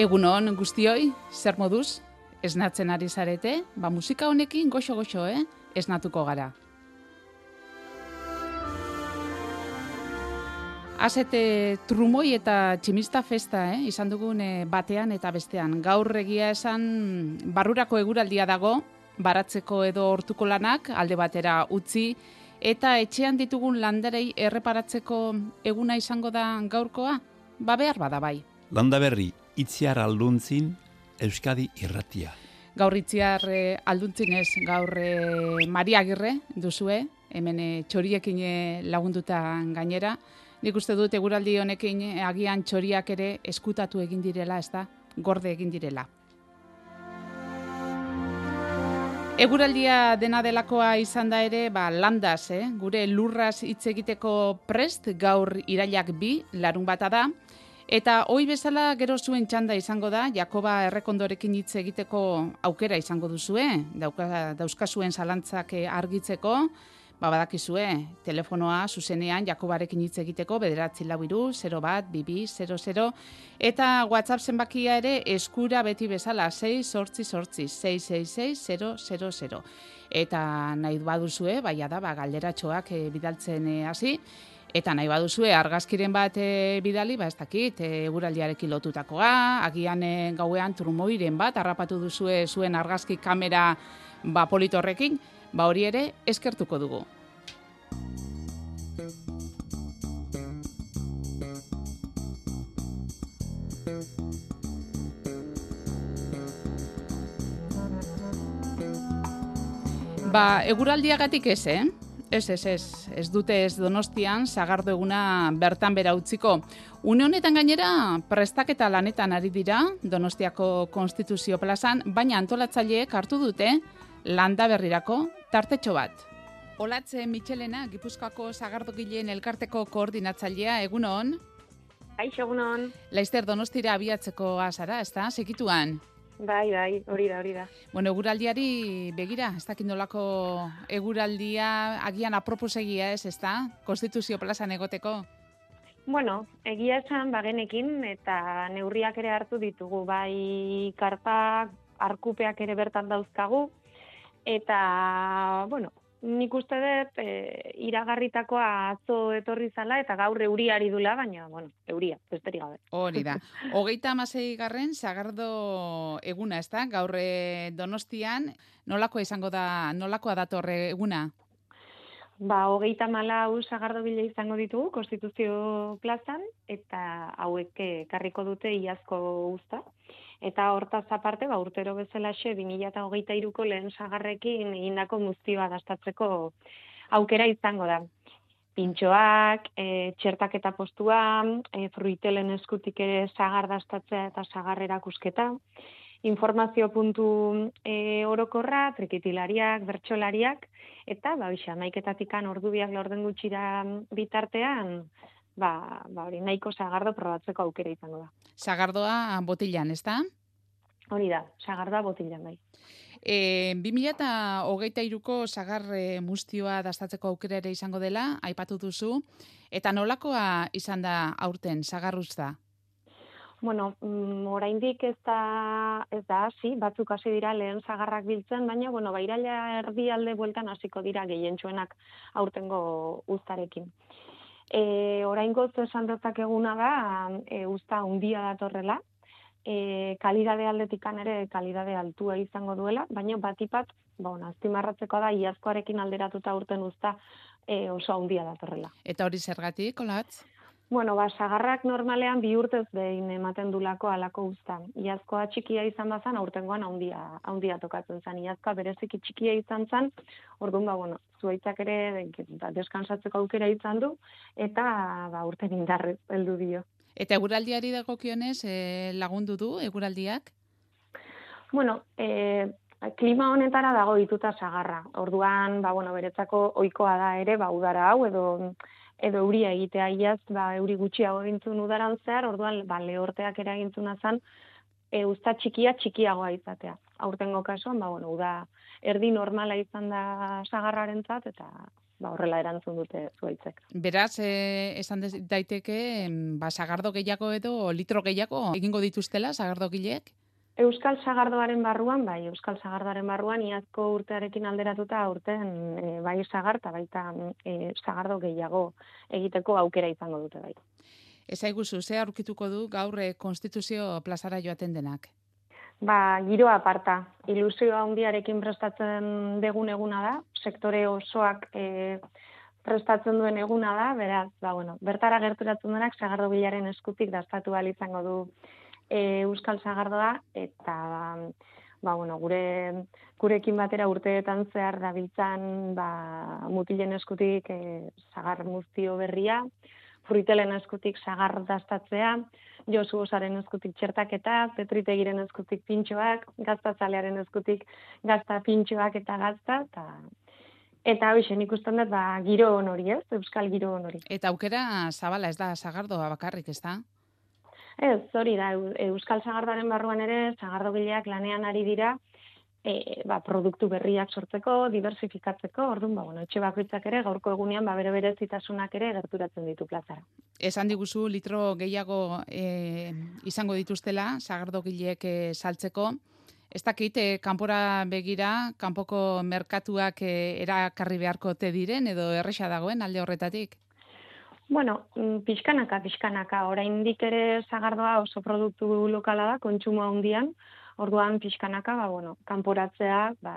Egunon guztioi, zer moduz? Esnatzen ari zarete? Ba musika honekin goxo-goxo, eh? Esnatuko gara. Azete trumoi eta tximista festa, eh? izan dugun eh, batean eta bestean. Gaur egia esan barrurako eguraldia dago, baratzeko edo hortuko lanak alde batera utzi, eta etxean ditugun landarei erreparatzeko eguna izango da gaurkoa? Ba behar bada bai. Landa berri, itziar alduntzin, Euskadi irratia. Gaur itziar eh, alduntzin ez, gaur eh, Maria Agirre duzue, hemen eh, txoriekin lagunduta gainera. Nik uste dut eguraldi honekin agian txoriak ere eskutatu egin direla, ez da? Gorde egin direla. Eguraldia dena delakoa izan da ere, ba, landaz, eh? gure lurraz hitz egiteko prest, gaur irailak bi, larun bata da, Eta hoi bezala gero zuen txanda izango da, Jakoba errekondorekin hitz egiteko aukera izango duzue, dauka, dauzka zuen zalantzak eh, argitzeko, ba badakizue, telefonoa zuzenean Jakobarekin hitz egiteko, bederatzi lau iru, 0 bat, bibi, 00, eta WhatsApp zenbakia ere eskura beti bezala, 6 sortzi sortzi, 666 000. Eta nahi baduzue, baia da, ba, galderatxoak e, bidaltzen eh, hasi, Eta nahi baduzue argazkiren bat e, bidali, ba ez dakit, e, eguraldiarekin lotutakoa, agian e, gauean trumoiren bat, harrapatu duzue zuen argazki kamera ba, politorrekin, ba hori ere eskertuko dugu. Ba, eguraldiagatik ez, eh? Ez, ez, ez, ez dute ez donostian, zagardo eguna bertan bera utziko. Une honetan gainera, prestaketa lanetan ari dira, donostiako konstituzio plazan, baina antolatzaileek hartu dute, landa berrirako, tartetxo bat. Olatze Michelena, Gipuzkoako zagardo gileen elkarteko koordinatzailea, egunon? Aixo, egunon. Laizter donostira abiatzeko azara, ez da, sekituan? Bai, bai, hori da, hori da. Bueno, eguraldiari begira, ez dakit nolako eguraldia agian aproposegia ez, ez da? Konstituzio plazan egoteko? Bueno, egia esan bagenekin eta neurriak ere hartu ditugu, bai karpak, arkupeak ere bertan dauzkagu, eta, bueno, nik uste dut e, iragarritakoa atzo etorri zala eta gaur euriari dula, baina, bueno, euria, besterik gabe. Hori da. Hogeita amasei garren, zagardo eguna, ez da? Gaur e, donostian, nolako izango da, nolakoa datorre eguna? Ba, hogeita mala hau sagardo bila izango ditugu, konstituzio plazan, eta hauek karriko dute iazko usta. Eta hortaz aparte, ba, urtero bezala xe, 2008ko lehen sagarrekin egindako muztioa dastatzeko aukera izango da. Pintxoak, e, txertak eta postua, e, fruitelen eskutik ere sagar dastatzea eta sagar erakusketa, informazio puntu e, orokorra, trikitilariak, bertxolariak, eta, ba, bisa, naiketatikan ordubiak lorden gutxira bitartean, ba, ba hori nahiko sagardo probatzeko aukera izango da. Sagardoa botilan, ez da? Hori da, sagardoa botilan bai. E, 2008 iruko sagar e, mustioa dastatzeko aukera ere izango dela, aipatu duzu, eta nolakoa izan da aurten, sagarruz da? Bueno, mm, oraindik ez da, ez da hasi, batzuk hasi dira lehen zagarrak biltzen, baina, bueno, bairaila erdi alde bueltan hasiko dira gehientsuenak aurtengo uztarekin. E, orain gozu esan dozak eguna da, e, usta undia datorrela, e, kalidade aldetikan ere kalidade altua izango duela, baina batipat, ba, aztimarratzeko da, iazkoarekin alderatuta urten usta e, oso handia datorrela. Eta hori zergatik, olatz? Bueno, ba, sagarrak normalean bi urtez behin ematen dulako alako usta. Iazkoa txikia izan bazan, aurtengoan handia, handia tokatzen zen. Iazkoa bereziki txikia izan zen, orduan, ba, bueno, zuaitzak ere ba, deskansatzeko aukera izan du, eta ba, urten indarrez heldu dio. Eta eguraldiari dagokionez e, lagundu du eguraldiak? Bueno, e, klima honetara dago dituta sagarra. Orduan, ba, bueno, beretzako ohikoa da ere, ba, udara hau, edo edo euria egitea iaz, ba, euri gutxiago egintzun udaran zehar, orduan, ba, lehorteak ere egintzuna zan, e, usta txikia txikiagoa izatea. Aurtengo kasuan, ba, bueno, uda erdi normala izan da sagarraren zat, eta ba, horrela erantzun dute zuaitzek. Beraz, e, esan daiteke, ba, sagardo gehiago edo litro gehiago egingo dituztela sagardo gileek? Euskal Sagardoaren barruan, bai, Euskal Sagardoaren barruan, iazko urtearekin alderatuta urten e, bai sagarta, baita e, sagardo gehiago egiteko aukera izango dute bai. Ez aiguzu, ze aurkituko du gaur e, konstituzio plazara joaten denak? Ba, giroa aparta, ilusioa handiarekin prestatzen degun eguna da, sektore osoak e, prestatzen duen eguna da, beraz, ba, bueno, bertara gerturatzen denak, sagardo bilaren eskutik daztatu izango du e, Euskal Sagardoa eta ba, bueno, gure gurekin batera urteetan zehar dabiltzan ba, mutilen eskutik e, sagar muztio berria, fruitelen eskutik sagar dastatzea, Josu osaren eskutik txertaketa, petritegiren eskutik pintxoak, gaztatzalearen eskutik gazta pintxoak eta gazta, eta Eta hoxe, ikusten dut, ba, giro honori, ez? Euskal giro honori. Eta aukera zabala ez da, sagardoa bakarrik, ez da? Ez, hori da, Euskal Zagardaren barruan ere, Zagardogileak lanean ari dira, e, ba, produktu berriak sortzeko, diversifikatzeko, orduan, ba, bueno, etxe bakoitzak ere, gaurko egunean, ba, bere bere zitasunak ere gerturatzen ditu plazara. Esan diguzu, litro gehiago e, izango dituztela, Zagardogileek e, saltzeko, Ez dakit, e, kanpora begira, kanpoko merkatuak e, erakarri beharko te diren, edo erresa dagoen alde horretatik? Bueno, mm, pixkanaka, pixkanaka, oraindik ere zagardoa oso produktu lokala da, kontsumo handian, orduan pixkanaka, ba, bueno, kanporatzea, ba,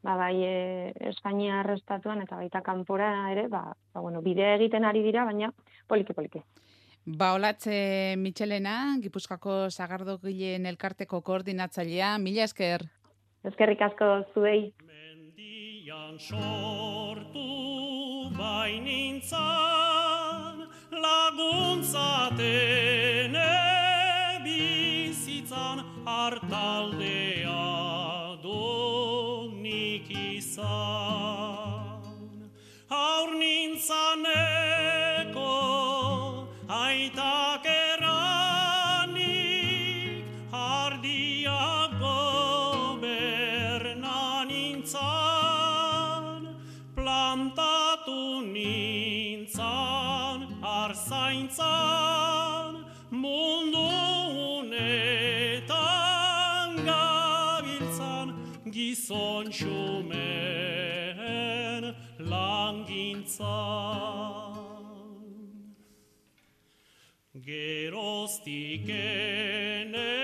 ba, bai e, Espainia arrestatuan eta baita kanpora ere, ba, ba, bueno, bidea egiten ari dira, baina poliki-poliki. Ba, olatze Michelena, Gipuzkoako Zagardo Gileen elkarteko koordinatzailea, mila esker. Ezkerrik asko zuei. Mendian sortu bainintzan laguntzaten bizitzan hartaldea donik izan. Haur nintzaneko aitak arzaintzan mundu unetan gabiltzan gizon xumen langintzan. Geroztik ene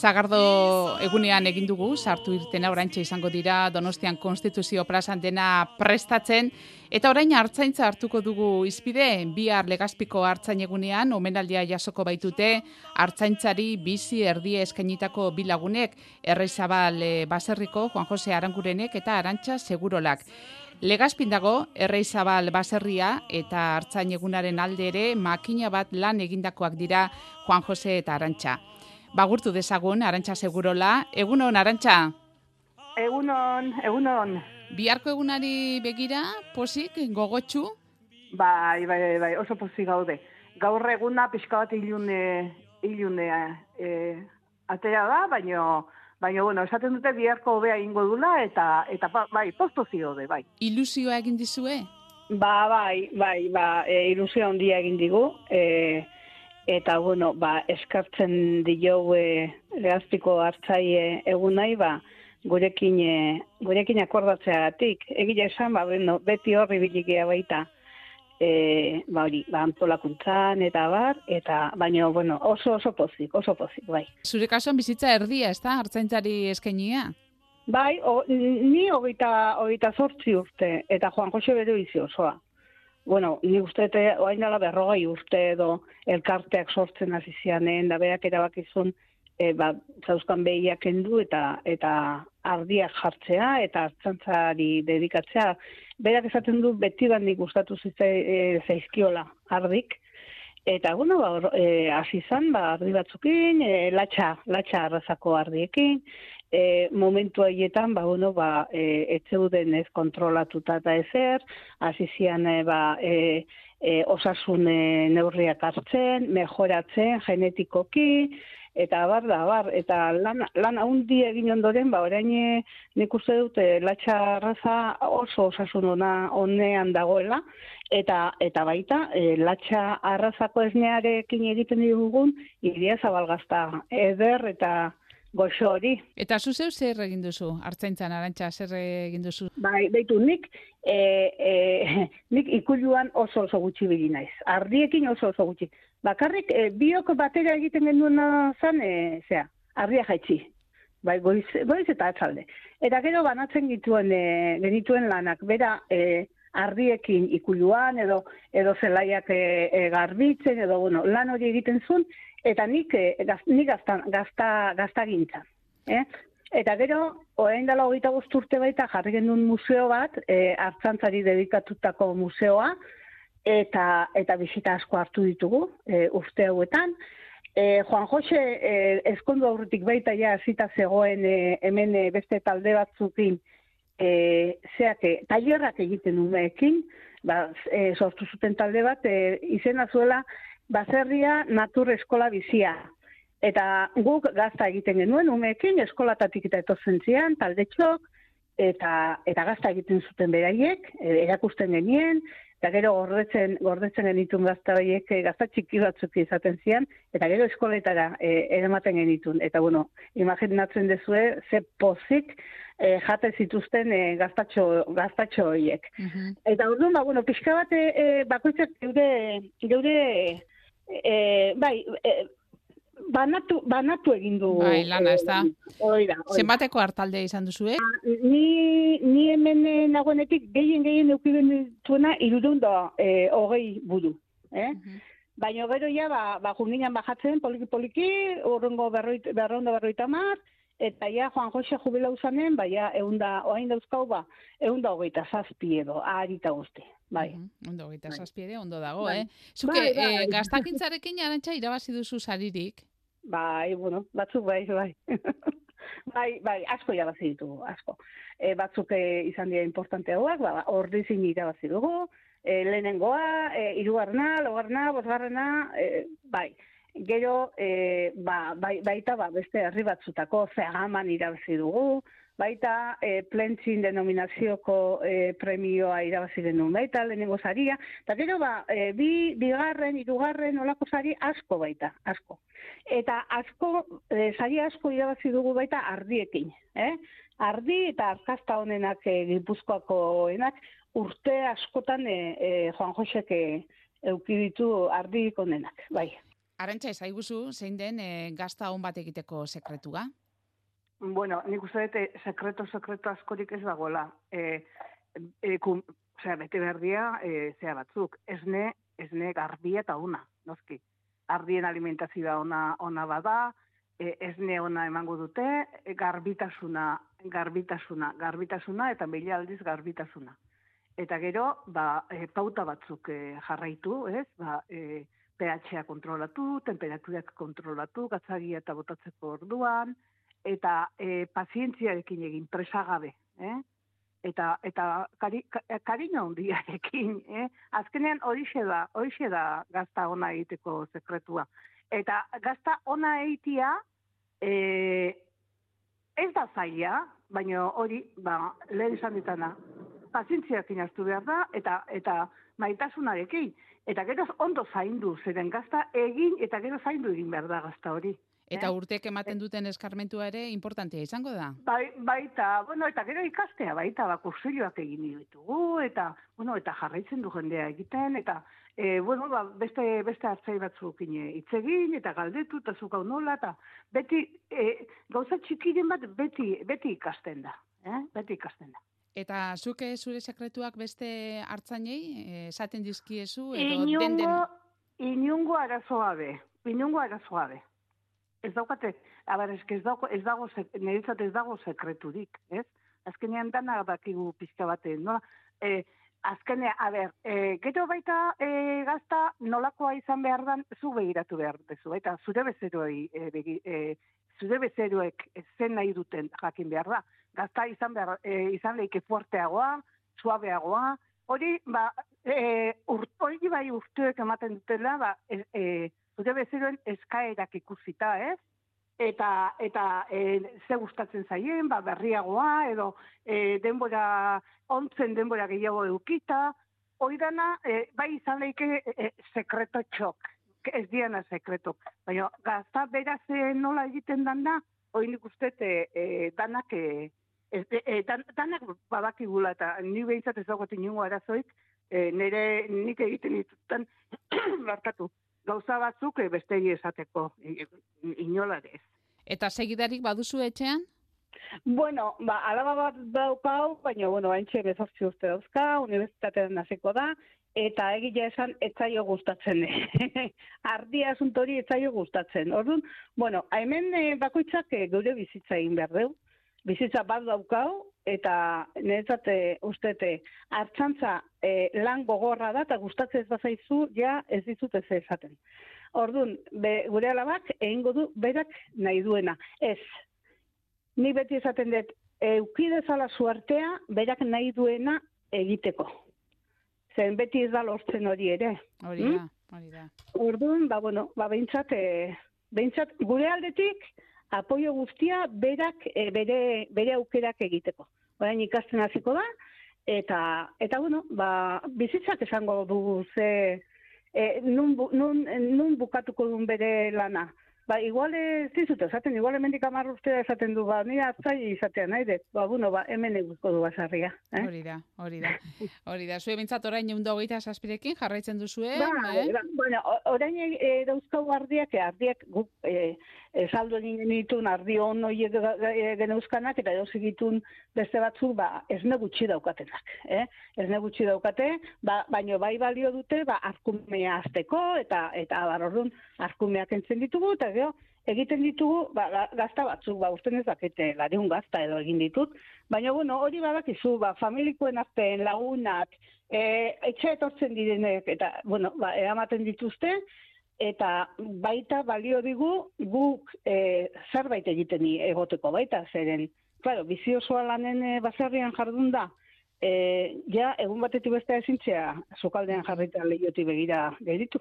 Zagardo egunean egin dugu, sartu irtena orantxe izango dira Donostian Konstituzio plazan dena prestatzen, eta orain hartzaintza hartuko dugu izpide, bihar legazpiko hartzain egunean, omenaldia jasoko baitute, hartzaintzari bizi erdie eskainitako bilagunek, erreizabal eh, baserriko, Juan Jose Arangurenek eta Arantxa Segurolak. Legazpin dago, erreizabal baserria eta hartzain egunaren alde ere makina bat lan egindakoak dira Juan Jose eta Arantxa bagurtu dezagun, Arantxa Segurola. Egunon, Arantxa? Egunon, egunon. Biharko egunari begira, posik, gogotxu? Bai, bai, bai, bai, oso posik gaude. Gaur eguna pixka bat ilune, ilune e, atea da, baina, baina, bueno, esaten dute biharko hobea ingo dula, eta, eta ba, bai, postozi gaude, bai. Ilusioa egin dizue? Ba, bai, bai, ba, e, ilusioa ondia egin digu, e, eta bueno, ba, eskartzen dio e, lehazpiko hartzaile egun nahi, ba, gurekin, e, gurekin akordatzeagatik. Egia esan, ba, bueno, beti horri bilikia baita, e, ba, hori, ba, antolakuntzan eta bar, eta baina, bueno, oso oso pozik, oso pozik, bai. Zure kasuan bizitza erdia, ez da, hartzaintzari eskainia? Bai, o, ni hogeita, hogeita zortzi urte, eta Juan Jose bero izi osoa bueno, ni uste eta oain dala berrogei urte edo elkarteak sortzen hasi zianen, da berak erabakizun e, ba, zauzkan behiak endu eta eta ardiak jartzea eta hartzantzari dedikatzea. Berak esaten du beti bandik gustatu e, zaizkiola ardik. Eta bueno, ba, e, hasi zan, ba, ardi batzukin, e, latxa, latxa arrazako ardiekin, e, momentu haietan, ba, bueno, ba, e, etzeuden ez kontrolatuta eta ezer, hasi zian, e, ba, e, e, osasun e, neurriak hartzen, mejoratzen genetikoki, eta bar da, bar, eta lan, lan haundi egin ondoren, ba, orain eh, nik uste dut, eh, latxa arraza oso osasun ona onean dagoela, eta eta baita, e, latxa arrazako esnearekin egiten dugun, iria zabalgazta eder eta goxo hori. Eta zu zeu zer egin duzu? Artzaintzan arantxa zer egin duzu? Bai, beitu, nik, e, e, nik ikuluan oso oso gutxi bili naiz. Ardiekin oso oso gutxi. Bakarrik, e, biok batera egiten genuen zen, e, zea, ardia jaitsi. Bai, goiz, goiz eta atzalde. Eta gero banatzen gituen, e, genituen lanak, bera, e, ardiekin ikuluan, edo edo zelaiak e, e, garbitzen, edo, bueno, lan hori egiten zuen, eta nik, e, gaz, nik gazta, gazta, gazta gintzan. Eh? Eta gero, orain dela hogeita urte baita jarri genuen museo bat, e, hartzantzari dedikatutako museoa, eta eta bisita asko hartu ditugu e, urte hauetan. E, Juan Jose e, eskondu aurretik baita ja hasita zegoen e, hemen beste talde batzukin e, zeak tailerrak egiten umeekin, ba, e, sortu zuten talde bat, e, izena zuela baserria natur eskola bizia. Eta guk gazta egiten genuen umeekin, eskolatatik eta etortzen zian, talde txok, eta, eta gazta egiten zuten beraiek, e, erakusten genien, eta gero gordetzen, gordetzen genitun gazta horiek e, gazta txiki batzuk izaten zian, eta gero eskoletara e, eramaten genitun. Eta bueno, imaginatzen dezue, ze pozik e, jate zituzten e, gaztatxo, gaztatxo horiek. Mhm. Eta orduan, ba, bueno, pixka bat, e, e, bakoitzak geure, geure e, bai, e, banatu, banatu egin du. Bai, lana, ez da? Hoi da, hoi da. Zenbateko hartalde izan duzu, eh? Ni, ni hemen eh, nagoenetik gehien gehien eukiben dituena irudun da e, hogei budu. Eh? Baina gero ja, ba, ba junginan bajatzen poliki-poliki, urrengo berroit, berrondo berroita mar, eta ja Juan Jose jubilau zanen, ba ja, eunda, oain dauzkau, ba, eunda hogeita zazpi edo, arita guzti. Bai. Mhm, Ondo, gita Bai. zazpi ere, ondo dago, Bai. eh? Zuke, Bai, bai. eh, gaztakintzarekin arantxa irabazi duzu saririk. Bai, bueno, batzuk bai, bai. bai, bai, asko irabazi ditugu, asko. E, batzuk e, izan dira importanteagoak, ba, ordizin irabazi dugu, e, lehenengoa, e, irugarna, logarna, bosgarrena, e, bai. Gero, e, ba, bai, baita ba, beste herri batzutako zehaman irabazi dugu, baita e, plentzin denominazioko e, premioa irabazi genuen baita, lehenengo saria, eta gero ba, e, bi, bigarren, hirugarren olako sari asko baita, asko. Eta asko, e, sari asko irabazi dugu baita ardiekin, eh? Ardi eta arkasta honenak e, gipuzkoakoenak urte askotan e, e, Juan Josek e, euki ditu ardik honenak, bai. Arantxa, ezaiguzu, zein den eh, gazta hon bat egiteko sekretua? Bueno, nik uste dut, eh, sekreto, sekreto askorik ez dagoela. E, e, kum, osea, bete berdia, e, zea batzuk, esne, esne garbia eta una, noski. Ardien alimentazioa ona, ona bada, e, esne ona emango dute, e, garbitasuna, garbitasuna, garbitasuna eta mila aldiz garbitasuna. Eta gero, ba, e, pauta batzuk e, jarraitu, ez? Ba, e, pH-a kontrolatu, temperaturak kontrolatu, gatzagia eta botatzeko orduan, eta e, pazientziarekin egin presagabe, eh? Eta eta kari, ka- kariño handiarekin, eh? Azkenean horixe da, horixe da gazta ona egiteko sekretua. Eta gazta ona egitea e, ez da zaila, baina hori, ba, lehen esan ditana, pazientziarekin hartu behar da, eta eta maitasunarekin. Eta gero ondo zaindu, zeren gazta egin, eta gero zaindu egin behar da gazta hori. Eta Eh? urteek ematen duten eskarmentua ere importantea izango da. Bai, baita, bueno, eta gero ikastea baita, ba, kursilloak egin ditugu, eta, bueno, eta jarraitzen du jendea egiten, eta, e, bueno, ba, beste, beste hartzai batzukin eh, hitz egin, eta galdetu, eta zuk hau nola, eta beti, e, gauza txikiren bat beti, beti ikasten da, eh? beti ikasten da. Eta zuke zure sekretuak beste hartzainei eh, esaten dizkiezu edo den Inungo, den inungo arazoa be, inungo arazoa be. Ez daukate, abar, eske ez dago, ez dago, niretzat ez dago sekreturik, ez? Azkenean dana dakigu pizka baten, nola? E, azkenean, a ber, e, gero baita e, gazta nolakoa izan behar dan, zu begiratu behar dezu, baita zure bezeroei, e, begi, e, zure bezeroek zen nahi duten jakin behar da. Gazta izan behar, e, izan leike fuerteagoa, suabeagoa, hori, ba, e, ur, hori bai urtuek ematen dutela, ba, e, e, zure bezeroen eskaerak ikusita, ez? eta eta e, ze gustatzen zaien, ba, berriagoa, edo e, denbora, ontzen denbora gehiago eukita, hoi dana, e, bai izan leike e, sekreto txok, ez diana sekreto. Baina, gazta beraz nola egiten dan da, hoi nik uste e, e, danak, e, ez, e, dan, danak badakigula, eta ni behintzat ez dagoet inungo arazoik, e, nire nik egiten ditutan, barkatu, gauza batzuk e, beste esateko, e, inola ez. Eta segidarik baduzu etxean? Bueno, ba, alaba bat daukau, baina, bueno, haintxe bezortzi urte dauzka, unibertsitatean hasiko da, eta egia esan etzaio gustatzen. Ardi asuntori etzaio gustatzen. Orduan, bueno, hemen eh, bakoitzak eh, gure bizitza egin behar deu. Bizitza bat daukau, eta niretzat eh, ustete hartzantza eh, lan gogorra da, eta gustatzen ez bazaizu, ja ez dizut ez esaten. Orduan, be, gure alabak egingo du berak nahi duena. Ez, ni beti esaten dut, eukidezala suartea, berak nahi duena egiteko. Zen beti ez da lortzen hori ere. Hori Mm? da, hori da. Orduan, ba, bueno, ba, behintzat, e, behintzat, gure aldetik, apoio guztia berak e, bere, bere aukerak egiteko. Orain ikasten hasiko da, eta, eta bueno, ba, bizitzak esango dugu ze, e, nun, nun, nun bukatuko duen bere lana. Ba, igual ez dizut, esaten, igual hemendik amar urtera esaten du, ba, nire atzai izatea nahi dut, ba, bueno, ba, hemen eguzko du basarria. Eh? Hori da, hori da. Hori da, zue bintzat orain egun hogeita zazpirekin jarraitzen duzue, Ba, eh? ba, bueno, orain e, dauzkau ardiak, e, ardiak guk e, e, saldo egin genitun ardi hon ga- e, geneuzkanak, eta edo egitun beste batzuk, ba, esne gutxi daukatenak. Eh? Esne gutxi daukate, ba, baino bai balio dute, ba, arkumea azteko, eta, eta barorun arkumeak entzen ditugu, eta gero, egiten ditugu, ba, ga- gazta batzuk, ba, usten ez dakete, lariun gazta edo egin ditut, baina, bueno, hori badakizu, ba, familikoen artean lagunak, e, etxe etortzen direnek, eta, bueno, ba, eramaten dituzte, eta baita balio digu guk e, zerbait egiten i- egoteko baita, zeren, claro, bizi osoa lanen e, baserrian jardun da, e, ja, egun batetik bestea ezintzea, sukaldean jarrita lehiotik begira gelditu.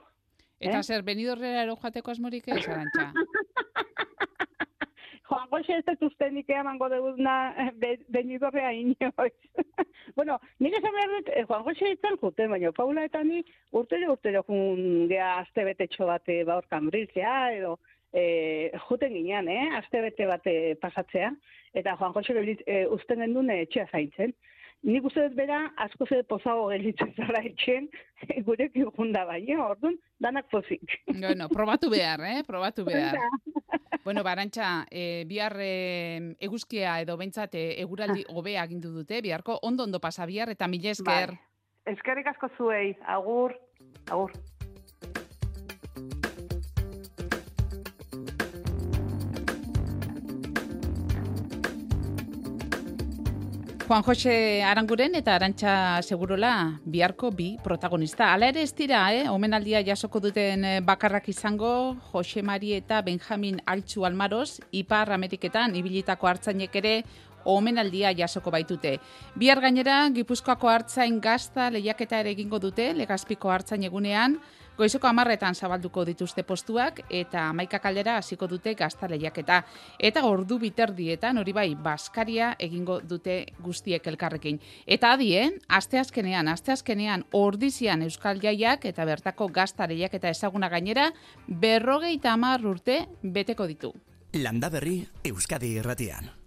Eta eh? zer, benidorrera ero joateko asmorik ez, arantxa? Joan Goxe ez dut uste nik emango duguna be, benidorrea inoiz. bueno, nik esan behar dut, eh, Juan Goxe itzan juten, baina Paula eta ni urtero urtero jun gea aste betetxo bate baur kambriltzea, edo e, juten ginean, eh? aste bete bate pasatzea, eta Juan Jose e, usten gendun etxea zaintzen. Nik uste dut bera, asko ze pozago gelitzen zara etxen, gurekin junda baina, orduan, danak pozik. bueno, probatu behar, eh? Probatu behar. Bueno, barantxa, e, bihar e, eguzkia edo bentsat e, eguraldi hobea agindu dute, biharko ondo ondo pasa bihar eta mila esker. Bai. Eskerrik asko zuei, agur, agur. Juan Jose Aranguren eta Arantxa Segurola biharko bi protagonista. Hala ere ez dira, eh? omenaldia jasoko duten eh, bakarrak izango, Jose Mari eta Benjamin Altxu Almaroz, Ipar Ameriketan ibilitako hartzainek ere omenaldia jasoko baitute. Bihar gainera, Gipuzkoako hartzain gazta lehiaketa ere egingo dute, legazpiko hartzain egunean, Goizeko amarretan zabalduko dituzte postuak eta amaika kaldera hasiko dute gazta lehiaketa. Eta ordu biterdietan hori bai, Baskaria egingo dute guztiek elkarrekin. Eta adien, asteazkenean, asteazkenean ordizian Euskal Jaiak eta bertako gazta lehiaketa ezaguna gainera, berrogeita hamar urte beteko ditu. Landa berri Euskadi irratian.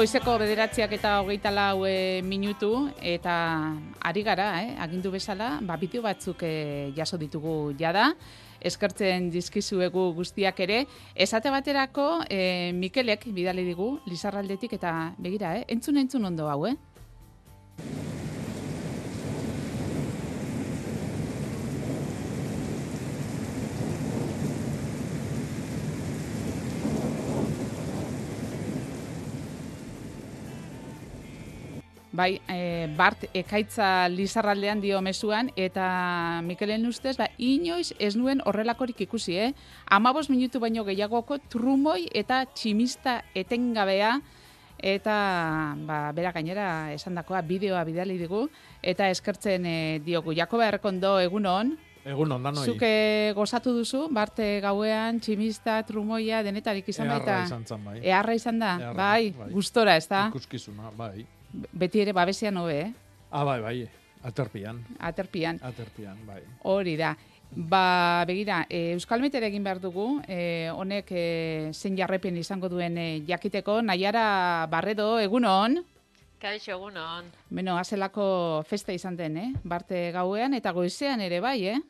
Goizeko bederatziak eta hogeita lau e, minutu eta ari gara, eh? agindu bezala, ba, bideo batzuk e, jaso ditugu jada, eskertzen dizkizuegu guztiak ere, esate baterako e, Mikelek bidali digu, Lizarraldetik eta begira, eh? entzun entzun ondo hau, eh? Bai, e, Bart ekaitza lizarraldean dio mezuan, eta Mikelen ustez, ba, inoiz ez nuen horrelakorik ikusi, eh? Amabos minutu baino gehiagoko trumoi eta tximista etengabea, eta ba, bera gainera esandakoa bideoa bidali digu, eta eskertzen e, diogu. Jakoba Erkondo egunon, Egun ondan hoi. zuke gozatu duzu, Barte gauean, tximista, trumoia, denetarik izan Eharra baita. izan zan, bai. Eharra izan da, Eharra, bai, bai. gustora, ez da? Ikuskizuna, bai. Beti ere babesian hobe, eh? Ah, bai, bai. Aterpian, Aterpian. aterpian, bai. Hori da. Ba, begira, e, Euskal Meter egin behar dugu, e, honek e, zein jarrepen izango duen e, jakiteko, Naiara Barredo, egunon, Kaixo, egunon. beno, azelako festa izan den, eh? Barte gauean eta goizean ere bai, eh?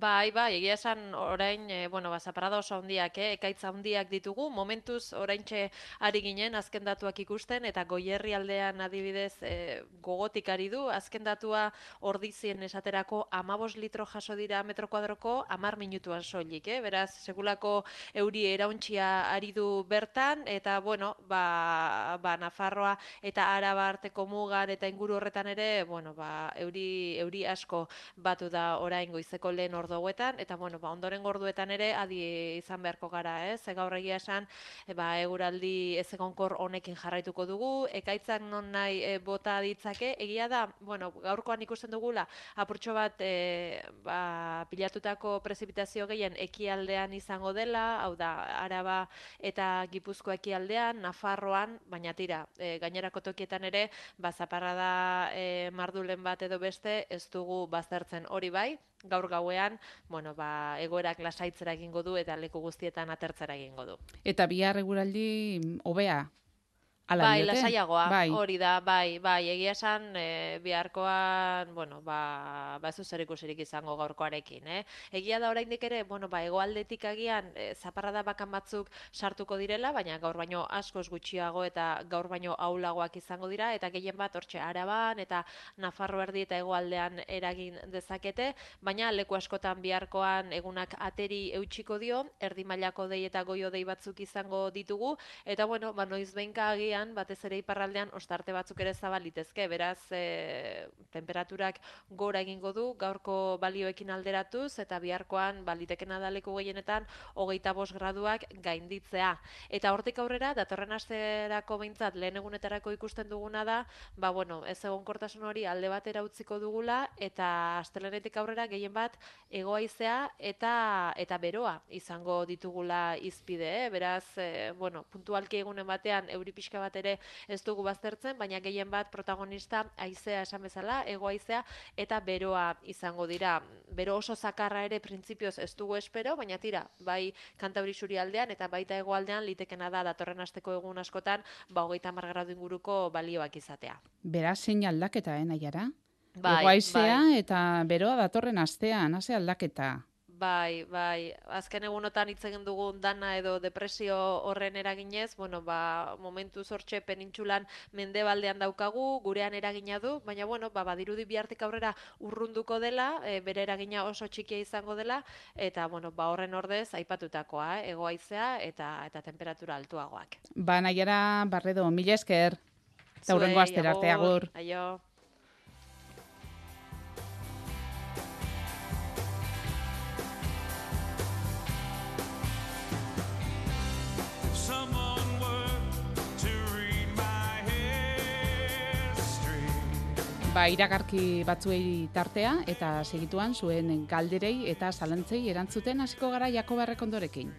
Bai, bai, egia esan orain, e, bueno, ba, zaparrada oso handiak, eh? ekaitza handiak ditugu, momentuz oraintxe ari ginen azken datuak ikusten, eta goierri aldean adibidez e, gogotik ari du, azken datua ordizien esaterako amabos litro jaso dira metro kuadroko amar minutuan soilik, eh? beraz, segulako euri erauntxia ari du bertan, eta bueno, ba, ba Nafarroa eta Araba arteko mugan eta inguru horretan ere, bueno, ba, euri, euri asko batu da orain goizeko lehen ordu hauetan, eta bueno, ba, ondoren orduetan ere adi izan beharko gara, ez? Ze gaur egia esan, e, ba, eguraldi ez egonkor honekin jarraituko dugu, ekaitzak non nahi e, bota ditzake, egia da, bueno, gaurkoan ikusten dugula, apurtxo bat e, ba, pilatutako prezipitazio gehien ekialdean izango dela, hau da, Araba eta Gipuzkoa ekialdean, Nafarroan, baina tira, e, gainerako tokietan ere, ba, zaparrada e, mardulen bat edo beste, ez dugu baztertzen. Hori bai, gaur gauean, bueno, ba, egoerak lasaitzera egingo du eta leku guztietan atertzera egingo du. Eta bihar eguraldi hobea. Ala bai, diote? lasaiagoa, Bai. hori da, bai, bai, egia esan, e, biharkoan, bueno, ba, ba ez zer ikusirik izango gaurkoarekin, eh? Egia da oraindik ere, bueno, ba, hegoaldetik agian, e, zaparrada bakan batzuk sartuko direla, baina gaur baino askoz gutxiago eta gaur baino aulagoak izango dira, eta gehien bat hortxe araban eta Nafarro erdi eta hegoaldean eragin dezakete, baina leku askotan biharkoan egunak ateri eutxiko dio, erdi mailako dei eta goio dei batzuk izango ditugu, eta bueno, ba, noiz behinka agian, batez ere iparraldean, ostarte batzuk ere zabal litezke, beraz, e, temperaturak gora egingo du, gaurko balioekin alderatuz, eta biharkoan, balitekena da leku gehienetan, hogeita bost graduak gainditzea. Eta hortik aurrera, datorren asterako behintzat, lehen egunetarako ikusten duguna da, ba, bueno, ez egonkortasun hori alde batera utziko dugula, eta astelenetik aurrera gehien bat, egoaizea eta eta beroa izango ditugula izpide, eh? beraz, e, bueno, puntualki egunen batean euri pixka bat ere ez dugu baztertzen, baina gehien bat protagonista haizea esan bezala, egoaizea eta beroa izango dira. Bero oso zakarra ere printzipioz ez dugu espero, baina tira, bai kantabri aldean eta baita hegoaldean litekena da datorren asteko egun askotan, ba hogeita gradu inguruko balioak izatea. Beraz, zein aldaketa, eh, Naiara? Bai, Egoaizea bai. eta beroa datorren astean, hase aldaketa. Bai, bai, azken egunotan hitz egin dugun dana edo depresio horren eraginez, bueno, ba, momentu zortxe penintxulan mendebaldean daukagu, gurean eragina du, baina bueno, ba, badirudi bihartik aurrera urrunduko dela, e, bere eragina oso txikia izango dela, eta bueno, ba, horren ordez aipatutakoa, eh, egoaizea eta eta temperatura altuagoak. Ba, Naiara Barredo, mila esker. Eta hurrengo Zuei, astera arte, agur. Aio. Ba, iragarki batzuei tartea eta segituan zuen galderei eta zalantzei erantzuten hasiko gara Jakoba Errekondorekin.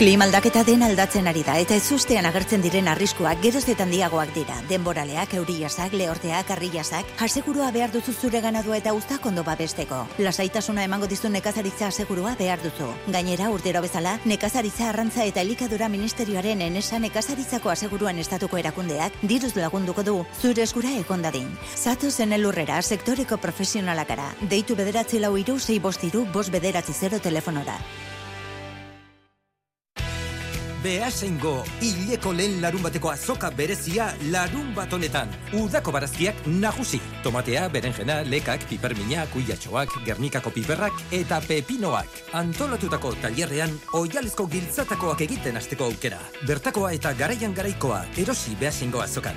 Klima aldaketa den aldatzen ari da eta ezustean agertzen diren arriskuak geroz eta handiagoak dira. Denboraleak, euriasak, lehorteak, arriasak, jasegurua behar duzu zure ganadua eta uztak ondo babesteko. Lasaitasuna emango dizu nekazaritza asegurua behar duzu. Gainera, urtero bezala, nekazaritza arrantza eta elikadura ministerioaren enesa nekazaritzako aseguruan estatuko erakundeak diruz lagunduko du zure eskura egon dadin. Zatozen elurrera sektoreko profesionalak gara. Deitu bederatzi lau iru, sei bost iru, bost bederatzi zero telefonora. Beasaingo hileko lehen larun bateko azoka berezia larun bat honetan. Udako barazkiak nagusi. Tomatea, berenjena, lekak, pipermina, kuiatxoak, gernikako piperrak eta pepinoak. Antolatutako tailerrean oialezko giltzatakoak egiten hasteko aukera. Bertakoa eta garaian garaikoa erosi Beasaingo azokan.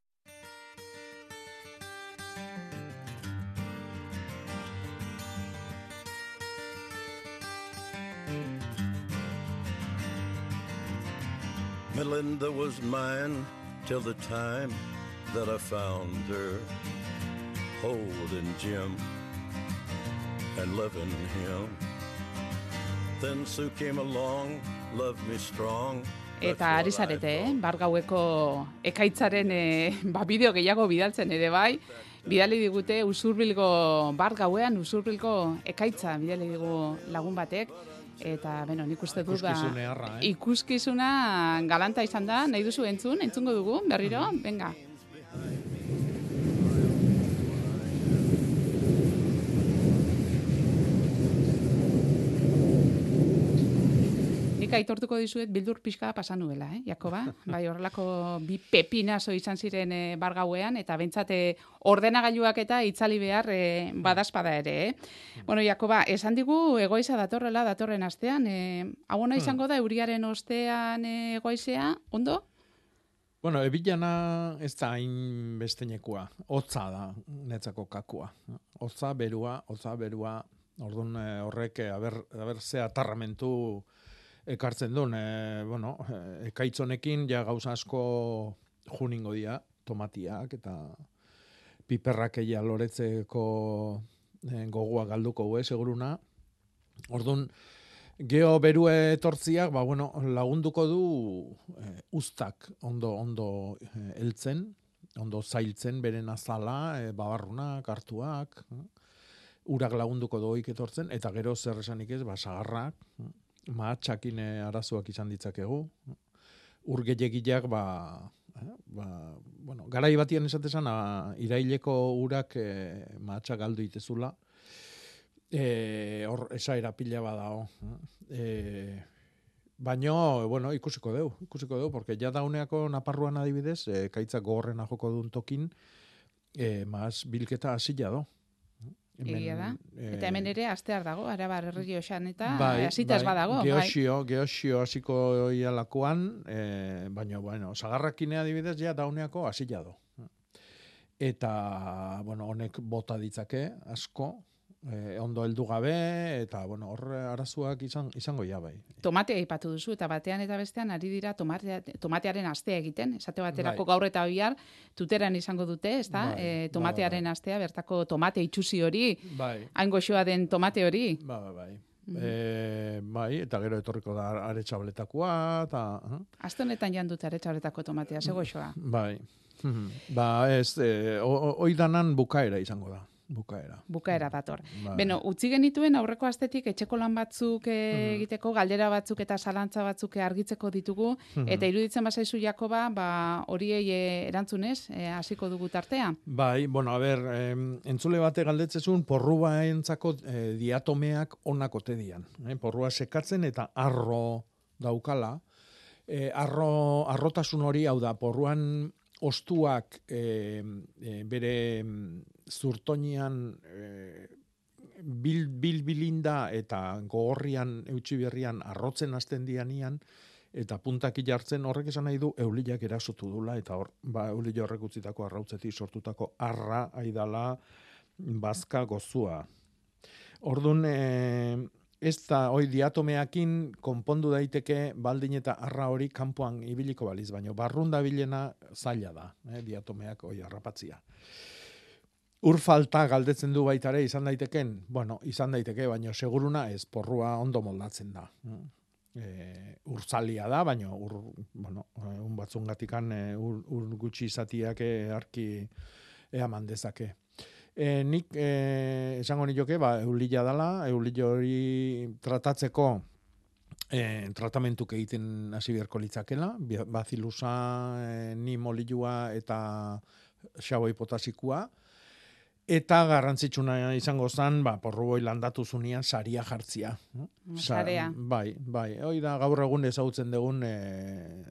Melinda was mine till the time that I found her holding Jim and loving him. Then Sue came along, loved me strong. Eta ari zarete, eh? bargaueko ekaitzaren eh, ba, bideo gehiago bidaltzen ere bai. Bidali digute usurbilgo bargauean, usurbilgo ekaitza bidali digu lagun batek. Eta, beno, nik uste dut ba, eh? ikuskizuna galanta izan da, nahi duzu entzun, entzungo dugu, berriro, venga. Nik aitortuko dizuet bildur pixka pasa nuela, eh, Jakoba? Bai, horrelako bi pepinazo izan ziren e, bargauean, eta bentsate ordenagailuak eta itzali behar e, badazpada ere, eh? Bueno, Jakoba, esan digu egoiza datorrela datorren astean, e, hau ona izango da euriaren ostean e, egoizea, ondo? Bueno, ebilana ez da hain bestenekua. Hotza da, netzako kakua. Hotza, berua, hotza, berua. Orduan horrek, aber, aber ze atarramentu ekartzen duen. E, bueno, eh, ekaitzonekin ja gauza asko juningo dira, tomatiak eta piperrak eia loretzeko eh, gogoa galduko gue, seguruna. Orduan, Geo berue etortziak, ba, bueno, lagunduko du eh, ustak ondo ondo eh, heltzen, ondo zailtzen beren azala, eh, babarrunak, hartuak, eh, urak lagunduko doik etortzen, eta gero zer esanik ez, ba, sagarrak, eh, mahatxakin eh, arazoak izan ditzakegu, ur gehiagiak, ba, eh, ba, bueno, garai batian esatezan, ah, iraileko urak eh, mahatxak galdu itezula, eh, hor esaera pila badao. Eh, baino, bueno, ikusiko deu, ikusiko deu, porque ja dauneako naparruan adibidez, eh, kaitza gogorrena joko duen tokin, eh, mas bilketa hasila do. Egia da. eh, Eta hemen ere astear dago, arabar herri osan eta bai, hasita ez bai, badago. bai. Geosio, geosio hasiko ialakoan, eh, baino, bueno, sagarrakine adibidez, ja dauneako hasila do. Eta, bueno, honek bota ditzake, asko, eh, ondo heldu gabe, eta, bueno, hor arazoak izan, izango ja bai. Tomatea aipatu duzu, eta batean eta bestean ari dira tomatea, tomatearen astea egiten. Esate baterako Bai. gaur eta bihar tuteran izango dute, ezta? Bai, Eh, bai, tomatearen astea, bertako tomate itxusi hori, Bai, goxoa den tomate hori. ba, ba, bai. Eh, bai, eta gero etorriko da aretsabletakoa, eta... eh? Aste honetan jan dut aretxabretako tomatea, ze goxoa. Bai. ba, ez, eh, o- o- oidanan bukaera izango da. Bukaera. Bukaera dator. Bai. Beno, utzi genituen aurreko astetik etxeko lan batzuk Mhm. egiteko, galdera batzuk eta zalantza batzuk argitzeko ditugu, Mhm. eta iruditzen bazaizu Jakoba, ba, horiei eh, erantzunez, eh, hasiko dugu tartea. Bai, bueno, a ber, em, entzule bate galdetzezun, porrua entzako eh, diatomeak onako tedian. Eh? Porrua sekatzen eta arro daukala. Eh, arro, arrotasun hori, hau da, porruan ostuak eh, eh, bere em, zurtoinian eh, bil, bil bilinda eta gogorrian eutxi berrian arrotzen hasten dianian, eta puntaki jartzen horrek esan nahi du eulilak erasotu dula, eta hor, ba, eulile horrek utzitako arrautzetik sortutako arra aidala bazka gozua. Orduan, e, ez da, hoi diatomeakin konpondu daiteke baldin eta arra hori kanpoan ibiliko baliz, baino barrun bilena zaila da, eh, diatomeak hoi harrapatzia. Ur falta galdetzen du baitare izan daiteken, bueno, izan daiteke, baino seguruna ez porrua ondo moldatzen da. E, urzalia da, baino ur, bueno, un batzungatikan e, ur, ur gutxi izatiak e, arki ea man dezake. E, nik e, esango nioke, ba, eulila dala, eulila hori tratatzeko e, tratamentuk egiten hasi beharko litzakela, bazilusa, e, nimolilua eta xaboi potasikoa, eta garrantzitsuna izango zen, ba, porruboi landatu zunean saria jartzia. Sa- Sarea. Bai, bai. Hoi da gaur egun ezagutzen dugun e,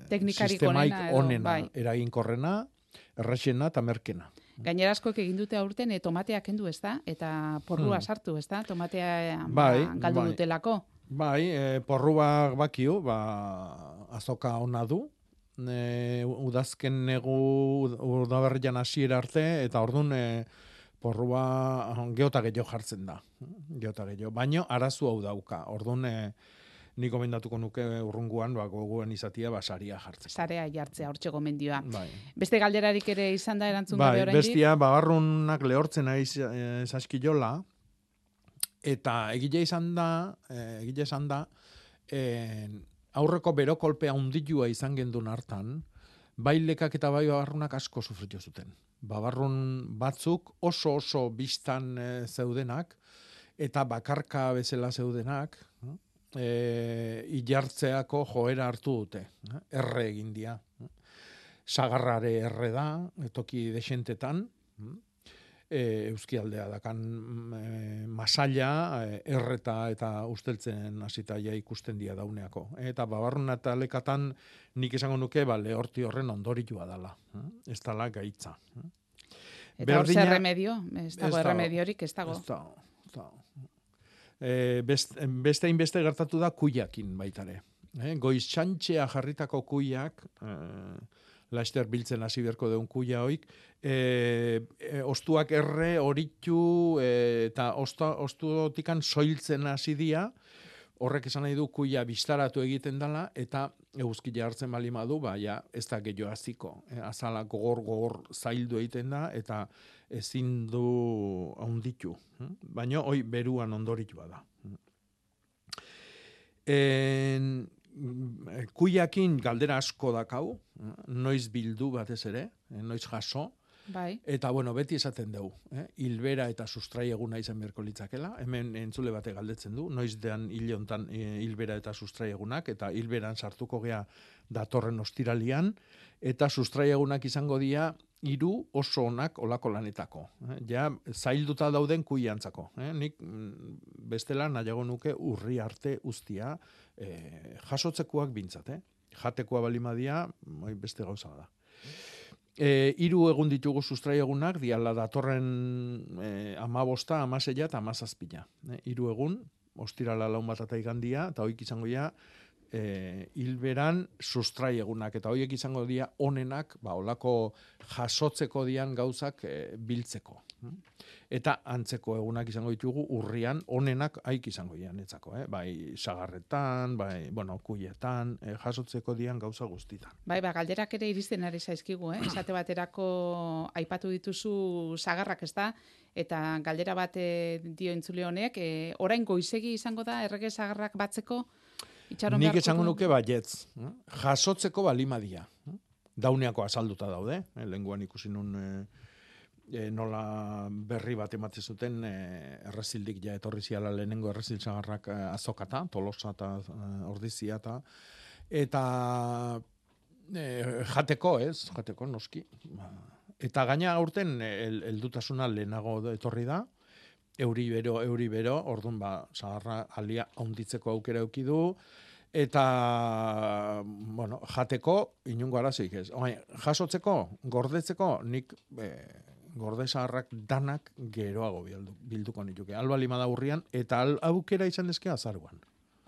Teknikarik sistemaik onena edo, bai. eraginkorrena, errexena eta merkena. Gainera askok egin dute aurten e, tomatea kendu, ez da? Eta porrua Hmm. sartu, ez da? Tomatea Bai, ba, galdu bai. dutelako. Bai, e, porruak bakio, ba, azoka ona du, e, udazken negu udaberrian hasiera arte, eta ordun e, porrua geota gehiago jartzen da. Geota gehiago. Baina arazu hau dauka. Ordun e, ni gomendatuko nuke urrunguan, ba, gogoan izatia, ba, saria jartzen. Sarea jartzea, hortxe gomendioa. Bai. Beste galderarik ere izan da erantzun gabe Bai, oraindik? bestia, bagarrunak lehortzen aiz e, saskiola, eta egile izan da, e, egile izan da, e, aurreko berokolpea undilua izan gendun hartan, bai lekak eta bai babarrunak asko sufritu zuten. Babarrun batzuk oso oso biztan e, zeudenak, eta bakarka bezala zeudenak, e, ilartzeako joera hartu dute, eh, erre egin dia. Sagarrare erre da, toki desentetan, e, euskialdea dakan mm, e, masaila, e, erreta eta usteltzen hasita ja ikusten dia dauneako. Eta babarruna eta lekatan nik esango nuke, ba, lehorti horren ondoritua dala. Ez dala gaitza. Eta hor zer remedio? Ez dago erremediorik, ez dago. Ez dago, ez dago. E, best, beste inbeste gertatu da kuiakin baitare. Eh? Goiz txantxea jarritako kuiak, eh, laster biltzen hasi beharko deun kuia hoik, e, e, ostuak erre, horitu, e, eta osta, ostuotikan soiltzen hasi dia, horrek esan nahi du kuia bistaratu egiten dela, eta eguzkia hartzen bali madu, ba, ja, ez da gehiago aziko. E, azala gogor, gogor zaildu egiten da, eta ezin du haunditu. Baina, hoi, beruan ondoritua da. En, mm, kuiakin galdera asko dakau, noiz bildu batez ere, eh, noiz jaso, Bai. Eta, bueno, beti esaten dugu, eh? hilbera eta sustrai eguna izan beharko litzakela. Hemen entzule bate galdetzen du, noiz dean hile hontan eh, hilbera eta sustrai egunak, eta hilberan sartuko gea datorren ostiralian, eta sustrai egunak izango dira hiru oso onak olako lanetako. Eh? Ja, zailduta dauden kuiantzako. Eh? Nik mm, bestela nahiago nuke urri arte ustia eh, jasotzekoak bintzat. Eh? Jatekoa balimadia, oi, beste gauza da. E, hiru egun ditugu sustrai egunak, diala datorren e, amabosta, amaseia eta amazazpila. E, hiru egun, ostirala laun bat eta igandia, eta hoik izango dira, e, hilberan sustrai egunak, eta hoiek izango dira onenak, ba, olako jasotzeko dian gauzak e, biltzeko. Eta antzeko egunak izango ditugu urrian onenak haik izango dira netzako, eh? bai sagarretan, bai, bueno, kuietan, e, jasotzeko dian gauza guztitan. Bai, ba, galderak ere iristen ari zaizkigu, eh? Esate baterako aipatu dituzu sagarrak, ez da? Eta galdera bat eh, dio entzule honek, eh, orain goizegi izango da errege sagarrak batzeko? Itxaron Nik esango nuke baietz. eh? Jasotzeko balimadia. eh? Dauneako azalduta daude. Eh? Lenguan ikusi nun eh, nola berri bat ematen zuten eh, errezildik ja etorri ziala lehenengo errezil sagarrak eh, azokata, tolosa eta eh, ordizia eta eta eh, jateko, ez? Jateko, noski. Ba, Eta gaina aurten eh, el, lehenago etorri da, euri bero, euri bero, orduan ba, zaharra alia haunditzeko aukera du, eta, bueno, jateko, inungo arazoik ez. Oai, jasotzeko, gordetzeko, nik e, gorde zaharrak danak geroago bildu, bilduko nituke. Alba lima da urrian, eta al, aukera izan ezke azaruan.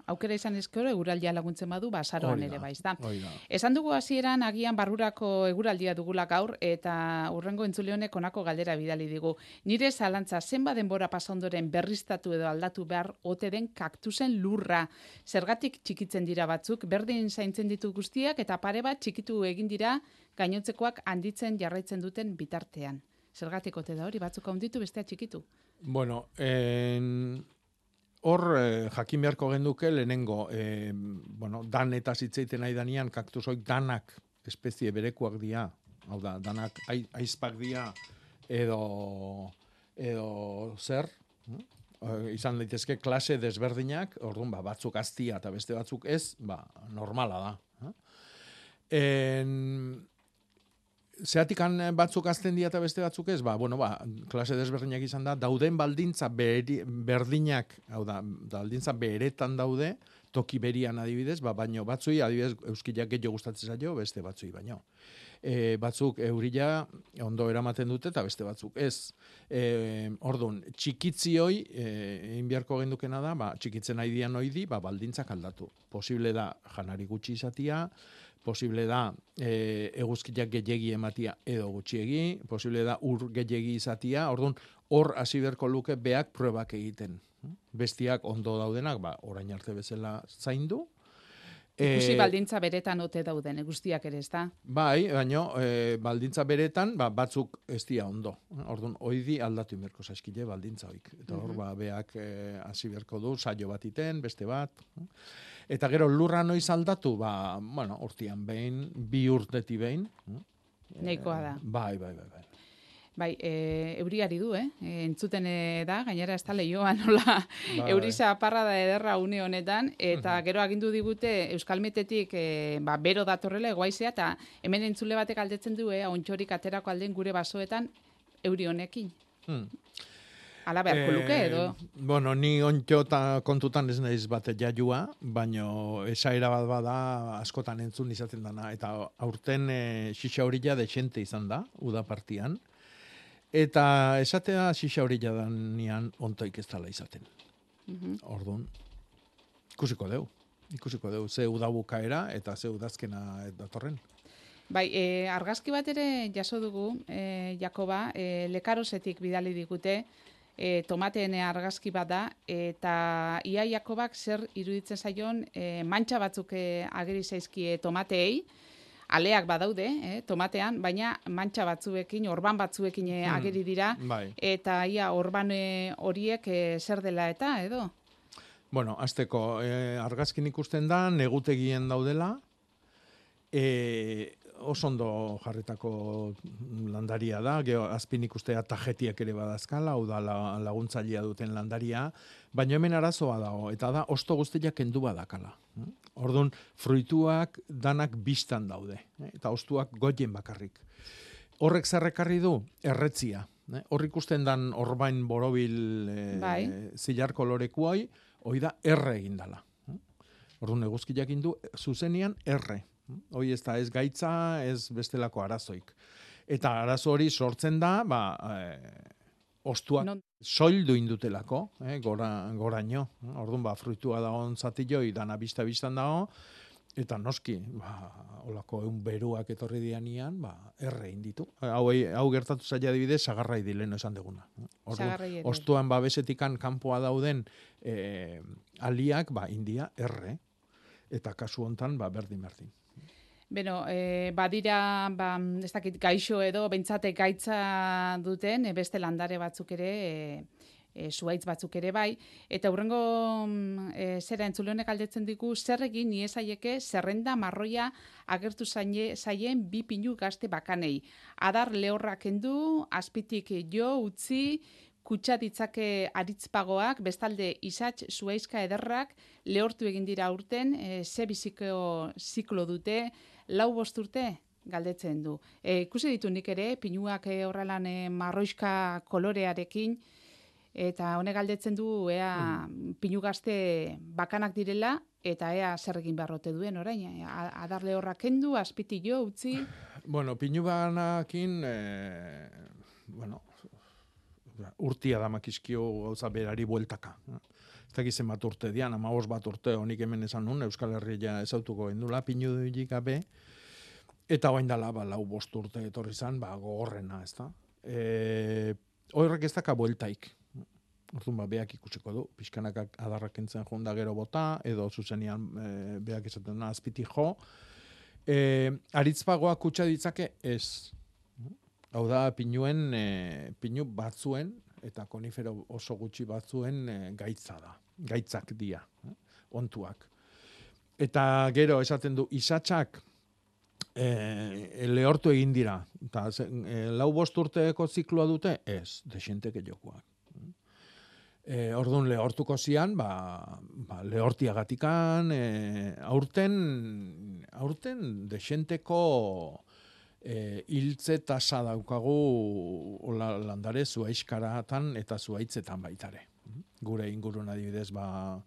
Aukera izan ezkero, eguraldia laguntzen badu, basaroan ere baiz da. Esan dugu hasieran agian barrurako eguraldia dugula gaur eta urrengo entzule honek honako galdera bidali digu. Nire zalantza zenba denbora pasa ondoren berriztatu edo aldatu behar ote den kaktusen lurra. Zergatik txikitzen dira batzuk, berdin zaintzen ditu guztiak eta pare bat txikitu egin dira gainotzekoak handitzen jarraitzen duten bitartean. Zergatik ote da hori, batzuk handitu bestea txikitu. Bueno, en, hor eh, jakin beharko genduke lehenengo, eh, bueno, dan eta zitzeiten nahi danian, kaktusoik danak espezie berekuak dira, hau da, danak ai- aizpak dira edo edo zer, eh, izan daitezke klase desberdinak, orduan ba, batzuk aztia eta beste batzuk ez, ba, normala da. eh. En, Zeatikan batzuk azten dira eta beste batzuk ez, ba, bueno, ba, klase desberdinak izan da, dauden baldintza beri, berdinak, hau da, baldintza beretan daude, toki berian adibidez, ba, baino batzui, adibidez, euskilak gehiago gustatzen zaio, beste batzui baino. E, batzuk eurila ondo eramaten dute eta beste batzuk ez. E, ordun, txikitzioi, e, egin beharko gendukena da, ba, txikitzen nahi dian oidi, ba, baldintzak aldatu. Posible da janari gutxi izatia, posible da e, eguzkiak gehiegi ematia edo gutxiegi, posible da ur gehiegi izatia, orduan hor hasi beharko luke beak probak egiten. Bestiak ondo daudenak, ba, orain arte bezala zaindu. Ikusi Eh, baldintza beretan ote dauden, guztiak ere, ezta? Bai, baino e, baldintza beretan, ba, batzuk ez dira ondo. Orduan, oidi aldatu inberko zaizkile baldintza hoik. Eta hor, Mhm. ba, beak eh, hasi beharko du, saio bat iten, beste bat. Eta gero lurra noiz aldatu, ba, bueno, urtian behin, bi urteti behin. Nahikoa da. Bai, bai, bai, bai. Bai, e, euriari du, eh? E, entzuten e, da, gainera ez da lehioa nola Bai. eurisa parra da ederra une honetan, eta gero agindu digute Euskalmetetik e, ba, bero datorrela egoaizea, eta hemen entzule batek aldetzen du, eh, ontxorik aterako alden gure basoetan euri honekin. Hmm. Ala beharko luke, edo? Eh, bueno, ni ontxo ta kontutan ez naiz bate jaiua, baino esaera bat bada askotan entzun izaten dana. Eta aurten e, xixa horila dexente izan da, uda partian. Eta esatea xixa horila danian ontoik ez dala izaten. Mhm. Orduan, ikusiko deu. Ikusiko deu, ze udabukaera eta ze udazkena datorren. Bai, e, argazki bat ere jaso dugu, e, Jakoba, e, lekarosetik bidali digute, e, tomateen argazki bat da, eta ia Jakobak zer iruditzen zaion e, mantxa batzuk e, ageri zaizkie tomateei, aleak badaude, eh, tomatean, baina mantxa batzuekin, orban batzuekin e, Hmm, ageri dira, bai. eta ia orban e, horiek e, zer dela eta, edo? Bueno, azteko, eh, argazkin ikusten da, negutegien daudela, e, oso ondo jarritako landaria da, geho, azpin ikustea tajetiak ere badazkala, hau da la- laguntzailea duten landaria, baina hemen arazoa dago, eta da, osto guztiak kendu badakala. Orduan, fruituak danak bistan daude, eh, eta ostuak goien bakarrik. Horrek zerrekarri du, erretzia. Eh? Hor ikusten dan orbain borobil eh, Bai. zilar kolorekuai, hoi da erre egin dala. Orduan eguzkiak indu zuzenian erre. Hoi ez da ez gaitza, ez bestelako arazoik. Eta arazo hori sortzen da, ba, eh, ostuak Non- soildu indutelako, eh, gora, goraino. Orduan, ba, fruitua da on zatiloi, dana bista bistan dago, eta noski, ba, olako eun beruak etorri dianian, ba, erre inditu. Hau, hau gertatu zaila adibidez, sagarrai dileno esan deguna. Ere. ostuan babesetikan kanpoa dauden eh, aliak, ba, india, erre. Eta kasu hontan, ba, berdin-berdin. Beno, e, badira, ba, ez dakit, gaixo edo, bentsate gaitza duten, e, beste landare batzuk ere, e, e, zuaitz batzuk ere bai, eta hurrengo mm, e, zera entzuleonek aldetzen digu, zer egin niezaieke zerrenda marroia agertu zaie, zaien bi pinu gazte bakanei. Adar lehorrak kendu, azpitik jo, utzi, kutsa ditzake aritzpagoak, bestalde isatx zuaizka ederrak, lehortu egin dira urten, e, ze biziko ziklo dute, lau bost urte galdetzen du. E, ikusi ditu nik ere, pinuak e, horrelan e, marroiska kolorearekin, eta honek galdetzen du ea pinu gazte bakanak direla, eta ea zer egin beharrote duen orain. E, adarle horrak kendu, azpiti jo, utzi, Bueno, pinu banakin, eh, bueno, urtia da makizkio gauza berari bueltaka. Ez dakiz zenbat urte dian, ama bat urte honik hemen esan nun, Euskal Herria ezautuko gendula, pinu duilik gabe, eta bain dala, ba, lau bost urte etorri zan, ba, gogorrena, ez da. E, horrek ez daka bueltaik. Orduan ba, beak ikusiko du, pixkanak adarrak entzen jonda gero bota, edo zuzenian e, beak esaten da, azpiti jo, E, aritzpagoa kutsa ditzake ez. Hau da, pinuen, e, pinu batzuen, eta konifero oso gutxi batzuen e, gaitza da. Gaitzak dia, eh, ontuak. Eta gero esaten du, isatxak e, lehortu egin dira. Ta, ze, e, lau bost urteeko zikloa dute? Ez, desenteke jokoak. E, orduan lehortuko zian, ba, ba, lehortiagatikan, e, aurten, aurten desenteko e, hiltze tasa daukagu ola, landare zuaizkaratan eta zuaitzetan baitare. Gure ingurun adibidez, ba,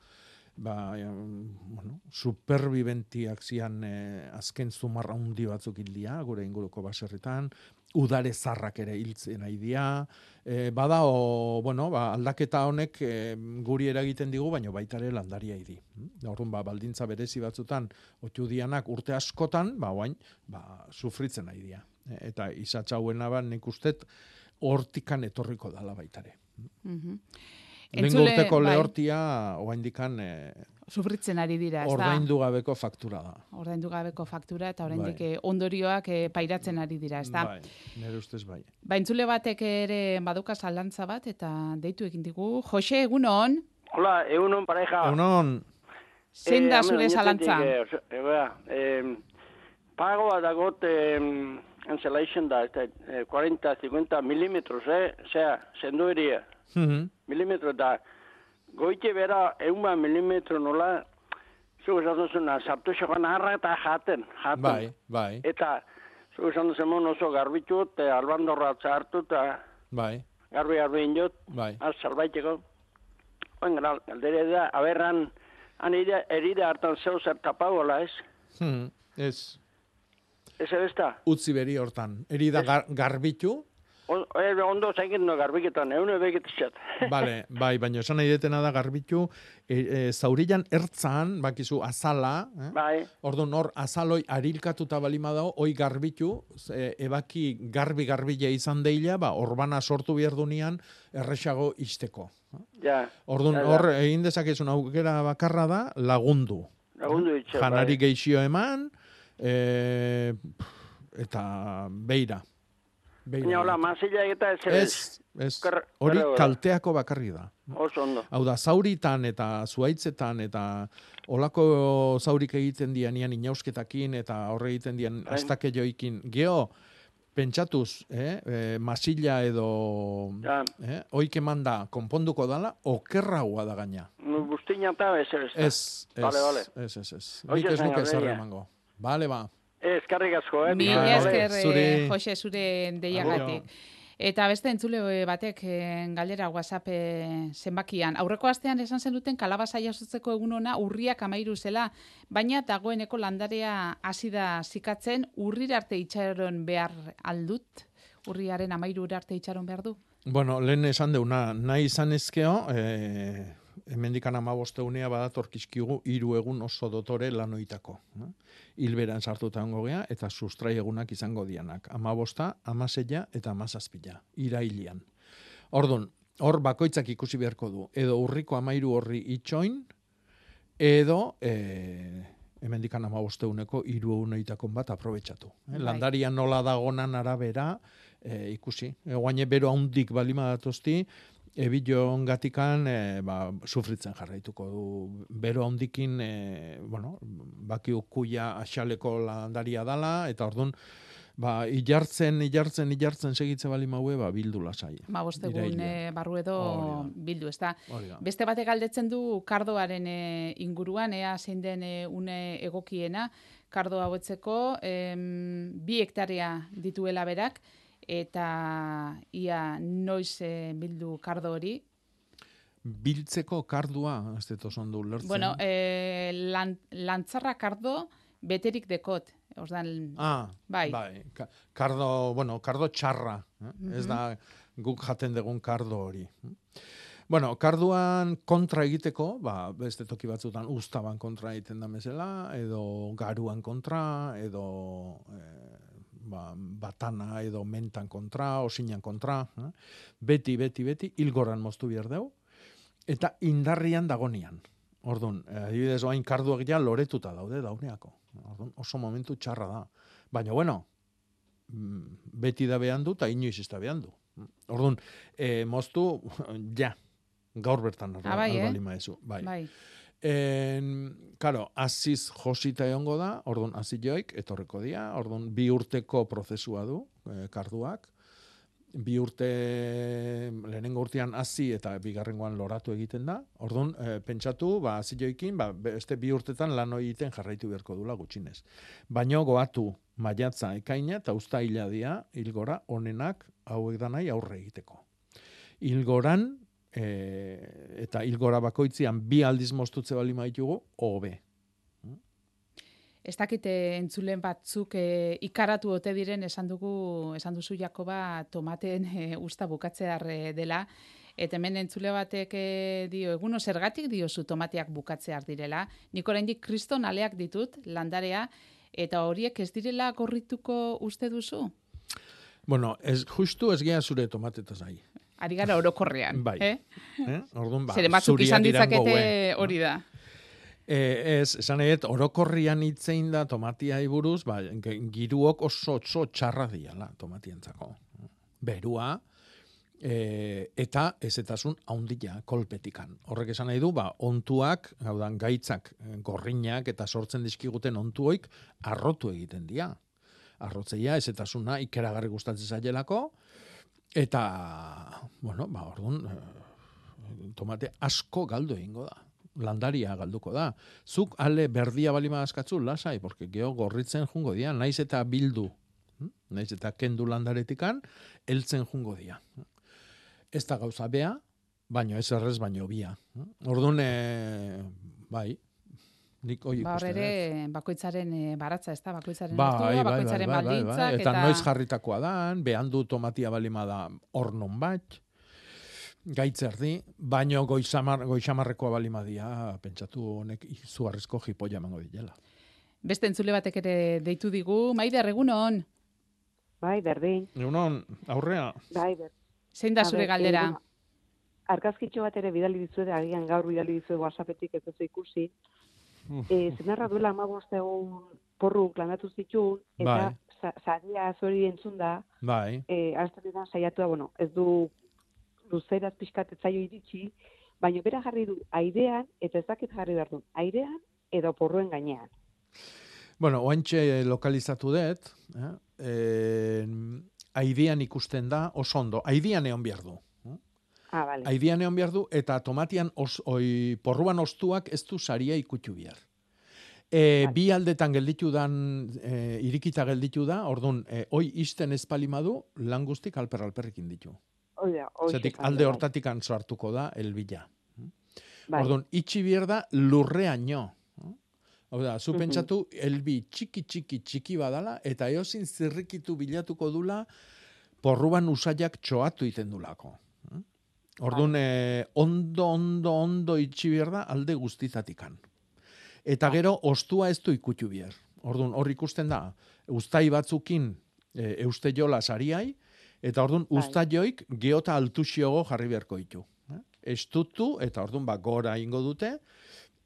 ba, bueno, superviventiak zian eh, azken zumarra hundi batzuk hildia, gure inguruko baserritan, udare zarrak ere hiltzen nahi dira, e, bada, o, bueno, ba, aldaketa honek e, guri eragiten digu, baino baita ere landaria idi. Orduan, ba, baldintza berezi batzutan, otu dianak urte askotan, ba, oain, ba, sufritzen nahi dira. E, eta izatxauena ba, nik ustet, hortikan etorriko dala baitare. Mhm. Lengo Entzule, urteko bai. lehortia, oaindikan, e, Sufritzen ari dira, ez da? ordaindu gabeko faktura da. Ordaindu gabeko faktura eta oraindik Bai. eh, ondorioak eh, pairatzen ari dira, ez da? Bai, nire ustez bai. Ba, entzule batek ere baduka zalantza bat eta deitu egin digu. Jose, egunon, Hola, egunon pareja. Egunon, zein da zure zalantza? eh, eh, eh, pago bat dagot eh, cancellation da, eta, eh, 40-50 milimetros, eh? Osea, zendu eria, Mhm. Milimetro da. Goite bera, euma milimetro nola, zu esan duzuna, sartu xokan harra eta jaten, jaten. bai, bai, Eta, zu esan duzun oso garbitu, eta albandorra hartu, eta bai, garbi garbi inot, bai. Az, salbaiteko. Oin gara, galdere da, aberran, han ide, eride hartan zeu zer tapagola, ez? Mhm. Ez, Ez ebesta? utzi beri hortan. Erida gar, garbitu, O, e, ondo zainkin no garbiketan, egun ebeketizat. Bale, bai, baina esan nahi detena da garbitu, e, e, zaurillan ertzan, bakizu, azala, eh? Bai, Orduan hor azaloi arilkatuta balima dago, oi garbitu, e, ebaki garbi garbila izan deila, ba, orbana sortu behar dunean, erresago isteko. ja. Orduan Ja, ja. hor egin dezakezun aukera bakarra da lagundu. Lagundu itxe, Janari bai. geixio eman, e, eta beira. Baina hola, mazila eta ez Ez, ez, hori kerre- kalteako bakarri da. Oso ondo. Hau da, zauritan eta zuaitzetan eta olako zaurik egiten dianian inausketakin eta horre egiten dian Bai. astake joikin. Geo, pentsatuz, eh, eh, masila edo Ja, eh, oik eman da konponduko dala, okerragoa da gaina. bustina eta ez ez. Ez, ez, Vale, vale. ez, ez, ez. Horixe Nik ez nuke emango. Bale, ba. Ez, karrik asko, eh? Mila esker, eh, zuri. Jose, zure deiagatik. Eta beste entzule batek eh, galdera WhatsApp eh, zenbakian. Aurreko astean esan zenuten kalabasa jasotzeko egun ona urriak amairu zela, baina dagoeneko landarea hasi da zikatzen urrira arte itxaron behar aldut? Urriaren amairu arte itxaron behar du? Bueno, lehen esan deuna, nahi izan ezkeo, eh, hemendikan amaboste unea badatorkizkigu hiru egun oso dotore lanoitako. No? Hilberan sartuta ongo gea, eta sustrai egunak izango dianak. Amabosta, amaseia eta amazazpila, irailian. Ordun, hor bakoitzak ikusi beharko du. Edo urriko amairu horri itxoin, edo e, hemendikan amaboste uneko hiru eguneitakon bat aprobetxatu. Eh? Bai. Landaria nola dagonan arabera, e, ikusi. E, guaine bero haundik balima datozti, ebilo gatikan e, ba, sufritzen jarraituko du. Bero haundikin, e, bueno, baki ukuia axaleko landaria dala, eta orduan, ba, ilartzen, ilartzen, ilartzen segitze bali maue, ba, bildu lasai. Ma bostegun eh, barru edo Hori da. bildu, ez da? Hori da. Beste batek galdetzen du kardoaren eh, inguruan, ea zein den eh, une egokiena, kardo hauetzeko, em, bi hektarea dituela berak, eta ia noiz eh, bildu kardo hori. Biltzeko kardua, ez dut oso ondo ulertzen. Bueno, eh, lan, lantzarra kardo beterik dekot. Ordan, Ah, bai. bai. Ka- Kardo, bueno, kardo txarra. Eh? Ez Mhm. da guk jaten dugun kardo hori. Bueno, karduan kontra egiteko, ba, beste toki batzutan ustaban kontra egiten da mesela, edo garuan kontra, edo eh, ba, batana, edo mentan kontra, osinan kontra. Eh? Beti, beti, beti, hilgoran moztu behar dugu, eta indarrian dagonian. Orduan, eh, adibidez, oain karduak ja loretuta daude dauneako. Orduan, oso momentu txarra da. Baina, bueno, mm, beti da behan du, eta inoiz ez da behan du. Orduan, eh, moztu, ja, gaur bertan Ah, bai, eh? Bai. bai. En, karo, aziz josita egongo da, orduan aziz joik, etorreko dia, orduan bi urteko prozesua du, eh, karduak, bi urte lehenengo urtean hasi eta bigarrengoan loratu egiten da. Orduan, e, pentsatu, ba hasi joikin, ba beste bi urtetan lan hori egiten jarraitu beharko dula gutxinez. Baino goatu maiatza ekaina eta uztaila dia hilgora honenak hauek da nahi aurre egiteko. Hilgoran e, eta hilgora bakoitzian bi aldiz mostutze bali maitugu hobe. Ez dakite entzulen batzuk e, ikaratu ote diren esan dugu esan duzu Jakoba tomaten e, usta bukatzear e, dela eta hemen entzule batek e, dio eguno zergatik diozu tomateak bukatzear direla. Nik oraindik kriston aleak ditut landarea eta horiek ez direla gorrituko uste duzu? Bueno, ez, justu ez gea zure tomatetaz nahi. Ari gara orokorrean, Bai. eh? Eh? Orduan, ba, Zeren batzuk izan ditzakete hori da. E, ez, esan edet, orokorrian itzein da tomatia buruz, ba, giruok oso oso txarra diala tomatientzako. Berua, e, eta ezetasun haundia kolpetikan. Horrek esan nahi du, ba, ontuak, hau da, gaitzak, eh, gorrinak eta sortzen dizkiguten ontuoik arrotu egiten dira. Arrotzeia, ezetasuna ikeragarri gustatzen zaielako, eta, bueno, ba, orduan, eh, tomate asko galdu egingo da landaria galduko da. Zuk ale berdia balima askatzu lasai, porque geho gorritzen jungo dia, naiz eta bildu, hm? naiz eta kendu landaretikan, heltzen jungo dia. Ez da gauza bea, baino ez errez baino bia. Orduan, e, bai, nik hoi Ba, ere dut. bakoitzaren e, baratza, ez da, bakoitzaren Bai, ordua, bai, bai, bakoitzaren bai, bai. baldintzak, Eta, noiz jarritakoa dan, behan du tomatia balima da hor non bat, gaitzerdi, baino goizamar, goizamarrekoa balima dia, pentsatu honek izugarrizko jipoia emango diela. Beste entzule batek ere deitu digu, Maider, egunon, Bai, berdin. Egunon, aurrea. Bai, ber. zein da zure galdera? eh, bueno, Argazkitxo bat ere bidali dizuet, agian gaur bidali dizuet WhatsAppetik ez duzu ikusi. E, zenarra duela amabost egun porru planatu zituen, eta Bai. sa, saria zori entzun da, Bai. e, aztetan saiatu da, bueno, ez du luzeraz pixkat ez zaio iritsi, baina bera jarri du airean, eta ez dakit jarri behar du, airean edo porruen gainean. Bueno, oantxe lokalizatu dut, eh? eh, aidean ikusten da, oso ondo, aidean egon behar du. Ah, bale. Aidean egon behar du, eta tomatian os, oi, porruan ostuak ez du saria ikutu behar. E, bi aldetan gelditu dan, e, irikita gelditu da, orduan, e, oi isten espalimadu, lan guztik alper alperrekin ditu. Hoi da, hoi Zetik alde bai. hortatik sartuko da elbila. Bai. Orduan, itxi behar da lurreaino. Hau da, zu Mhm. pentsatu, elbi txiki txiki txiki badala, eta eozin zirrikitu bilatuko dula, porruan usaiak txoatu iten dulako. Orduan, eh, ondo, ondo, ondo itxi behar da alde guztitatikan. Eta gero, ostua ez du ikutu behar. Orduan, hor ikusten da, ustai batzukin e, euste jola sariai, eta orduan, usta joik geota altuxiogo jarri beharko ditu. Eh? Estutu, eta orduan, ba, gora ingo dute,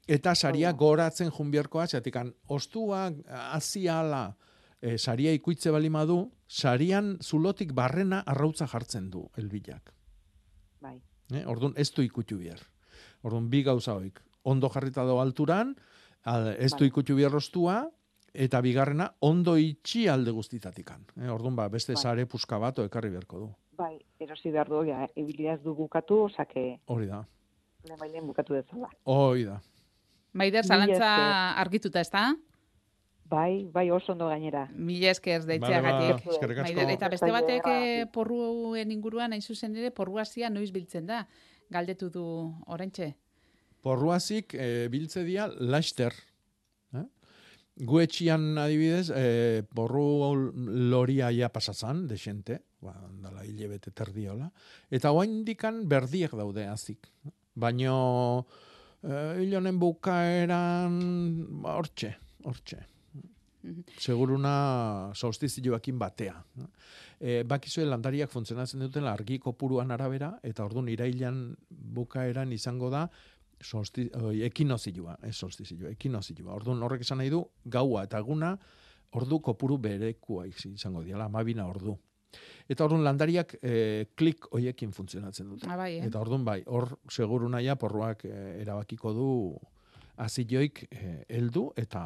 eta saria goratzen junbierkoa, zatikan, ostua aziala e, saria ikuitze balimadu, sarian zulotik barrena arrautza jartzen du, elbilak. Eh? Orduan, ez du ikutu behar. Orduan, bi gauza hoik. Ondo jarrita do alturan, al, ez du ikutu behar ostua, eta bigarrena, ondo itxi alde guztitatikan. Eh? Orduan, ba, beste Bai. sare puska bat ekarri beharko du. Bai, erosi behar du, ja, ebilia ez du bukatu, osake, Hori da. lehenbailen bukatu dezala. Hori da. Maider, zalantza argituta, ez da? Bai, bai oso ondo gainera. Mila esker Bale, deitzeagatik. ba. Maider, eta beste batek eh, porruen inguruan, hain zuzen ere, porruazia noiz biltzen da. Galdetu du oraintxe. Porruazik e, biltze dia laster. Eh? Gu etxian adibidez, e, porru loria ja pasatzan, desente, ba, dala hile bete terdiola, eta oain dikan berdiek daude azik. Baino, e, hil honen bukaeran, ba, hortxe, hortxe. Seguruna solstizioakin batea. E, bakizue landariak funtzionatzen duten argi kopuruan arabera, eta orduan irailan bukaeran izango da solsti, oi, ekinozioa, ez solstizioa, ekinozioa. Orduan horrek esan nahi du, gaua eta eguna, ordu kopuru berekua izango diala, amabina ordu. Eta orduan landariak e, klik hoiekin funtzionatzen dute. Ah, bai, eh? Eta orduan bai, hor seguru naia porruak e, erabakiko du azioik eh, heldu eta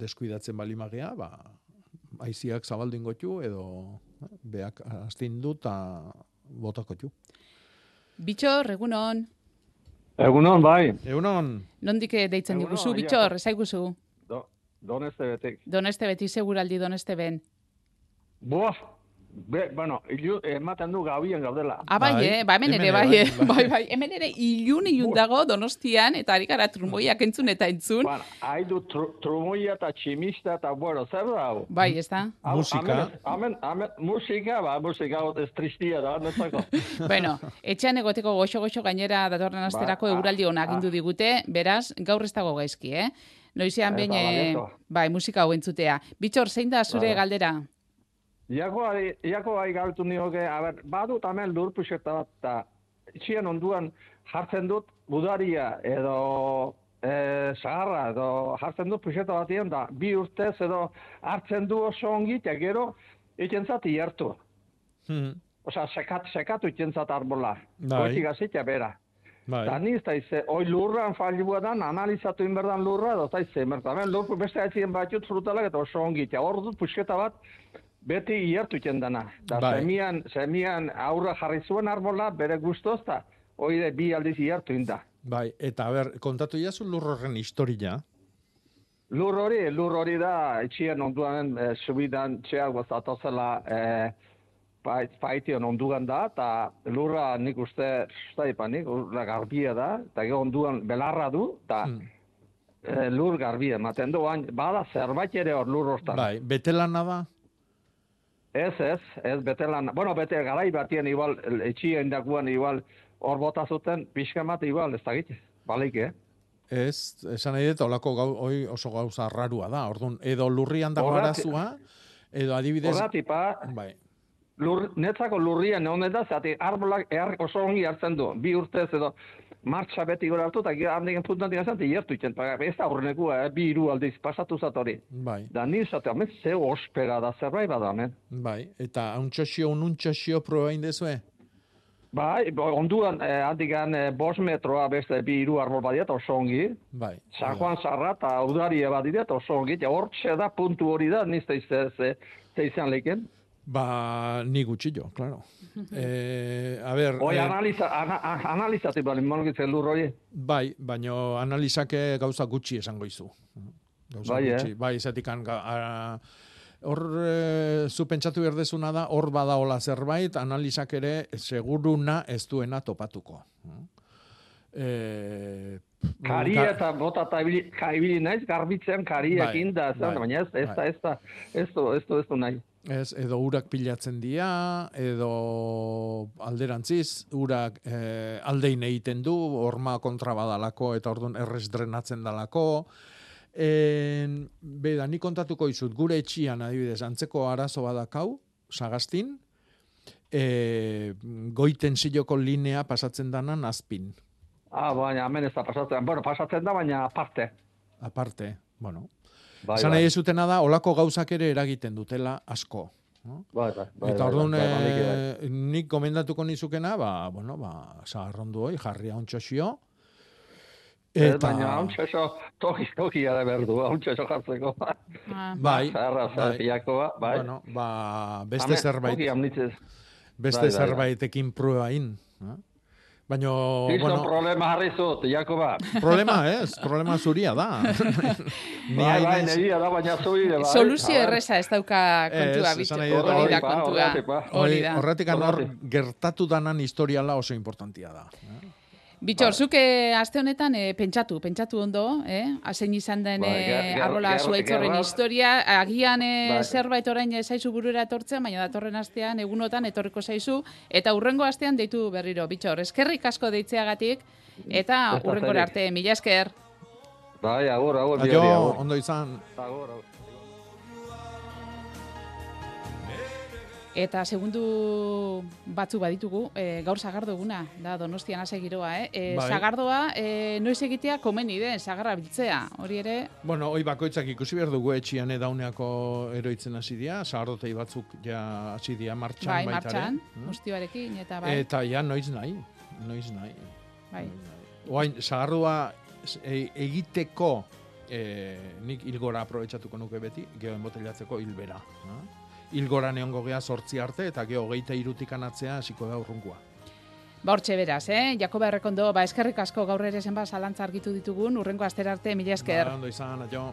deskuidatzen balimagea, ba, aiziak zabaldin gotu edo eh, beak astindu eta botako tu. Bitxor, egunon. Egunon, bai. Egunon. Nondik eh, deitzen Egunon, diguzu. Bitxor, ezaiguzu. Do, doneste betek. Doneste beti seguraldi doneste ben. Boa, be, bueno, ilu, ematen du gabien gaudela. Ah, bai, eh? Ba, hemen ere, bai, eh? bai, bai. Hemen ere ilun ilun dago donostian, eta ari gara trumoiak entzun eta entzun. Bueno, haidu tru, trumoia eta tximista eta, bueno, zer da hau? Bai, ez da? Musika. Amen, amen, musika, ba, musika ez tristia da, netzako. bueno, etxean egoteko goxo-goxo gainera datorren asterako Ba, ah, eguraldi ona agindu ah. digute, beraz, gaur ez dago gaizki, eh? Noizean behin, eh, baliatu. bai, musika hau entzutea. Bitxor, zein da zure Bai. galdera? Iako, ari- iako gai galtu nioke, a ber, badut hemen lur puxeta bat, eta itxien onduan jartzen dut budaria edo e, sagarra edo jartzen dut puxeta batien da bi urtez edo hartzen du oso ongi eta gero ikentzat iertu. Hmm. Osea, sekat, sekatu ikentzat arbola. Bai. Goitik azitza bera. Bai. Da ni ez da oi lurran falua dan, analizatu inberdan lurra, edo eta ize, mertamen lur beste aitzien batut frutalak eta oso ongi, eta hor dut puxeta bat, beti iertu dana. Da Bai. semian, semian aurra jarri zuen arbola, bere gustoz, da, oide bi aldiz iertu inda. Bai, eta ber, kontatu jazu lur horren historia. Lur hori, lur hori da, etxien onduan, e, subidan, txeak gozatozela, e, pait, paition onduan da, eta lurra nik uste, zaipa nik, lurra garbia da, eta gero onduan belarra du, eta Hmm. e, lur garbia ematen du, bada zerbait ere hor lur hortan. Bai, betelana da? Ez, ez, ez betelan, bueno, bete garai batien igual, etxien dakuan igual, hor bota zuten, pixka bat igual, ez dakit, balik, eh? Ez, esan nahi dut, olako gau, oi oso gauza rarua da. Orduan, edo lurrian dago arazua, edo adibidez... Horrati, pa, Bai, lur, netzako lurrien egon da, zati arbolak ehar oso ongi hartzen du, bi urtez edo martxa beti gora hartu, eta gero handiken puntantik azan, hiertu itzen, pa, ez da horrenekua, eh, bi hiru aldiz pasatu zat hori. bai, Da ni zate, hemen ze ospera da, zerbait bada, hemen. bai. Eta untxosio, untxosio proba indezue? Bai, onduan, eh, handikan eh, bos metroa beste bi hiru arbol badiat oso ongi, Bai. San Juan Sarra eta udaria badira eta oso ongi, eta hortxe da puntu hori da, nizte izan leken. Ba, ni gutxillo, claro. eh, a ber... Hoi eh, analiza, ana, a- analizatu bali, molgitzen lur hori. Bai, baino analizake gauza gutxi esango izu. Gauza Bai, eh? gutxi. Bai, zatikan, ga, a, hor e, zu pentsatu berdezuna da, hor badaola zerbait, analizak ere seguruna ez duena topatuko. E, Karia eta bota eta ibili, ka, ibili naiz, garbitzen kariekin Bai, da, bai, bai, baina ez, ez da, ez da, ez du, ez du, ez du nahi. Ez, edo urak pilatzen dira, edo alderantziz, urak eh, aldein egiten du, horma kontra badalako, eta orduan errez drenatzen dalako. En, beda, ni kontatuko izut, gure etxian adibidez, antzeko arazo badakau, sagastin, e, goiten ziloko linea pasatzen danan azpin. Ah, baina hemen ez da pasatzen, bueno, pasatzen da, baina aparte. Aparte, bueno. Bai, Esan bai. zutena da, olako gauzak ere eragiten dutela asko. no? Bai, bai, bai, Eta bai, orduan, bai, bai, bai, bai. eh, nik gomendatuko nizukena, ba, bueno, ba, zaharrondu hoi, jarria ontxosio. Ez, Eta, baina hauntxoso toki toki gara berdu, hauntxoso jartzeko. bai, Zaharra, bai. zaharriakoa, bai. bueno, ba, beste Hemen, zerbait, toki beste bai, bai, bai. zerbaitekin pruebain. no? Baina, bueno, problema jarri zut, Jakoba. problema ez, problema zuria da. Ni Bai, bai, hainez- negia da, baina zuri ere, bai. Soluzio A ber. erreza ez dauka kontua, bitxo. dut, Hori da hori, kontua. ba. Horretik hor Horregatik. gertatu danan historiala oso importantia da. Bitxor, zuk eh, aste honetan eh, pentsatu, pentsatu ondo, eh? Hazein izan den eh, ger- arrola zuaitzorren historia, agian eh, Bai. zerbait orain zaizu burura etortzen, baina datorren astean, egunotan etorriko zaizu, eta urrengo astean deitu berriro, bitxor, eskerrik asko deitzeagatik, eta urrengora arte, mila esker. Bai, agur, agur, agur. ondo izan. Agur, agur. Eta segundu batzu baditugu, e, gaur sagardo eguna, da donostian hase giroa, eh? E, Bai. Sagardoa, e, noiz egitea komeni den, sagarra biltzea, hori ere, Bueno, hoi bakoitzak ikusi behar dugu etxian edauneako eroitzen hasi dira, zahardotei batzuk ja hasi dira martxan bai, baitare. martxan, Mm. mustioarekin, eta bai, Eta ja noiz nahi, noiz nahi. bai. Oain, zahardua s- e, egiteko e, nik hilgora aprobetxatuko nuke beti, geho enbotellatzeko hilbera. No? Hilgora neongo gea sortzi arte, eta geho hogeita irutik anatzea hasiko da urrunkua. Ba, hortxe beraz, eh? Jakoba Errekondo, ba, eskerrik asko gaur ere zenba zalantza argitu ditugun, urrengo astera arte, mila esker. Ba, ondo izan, aio.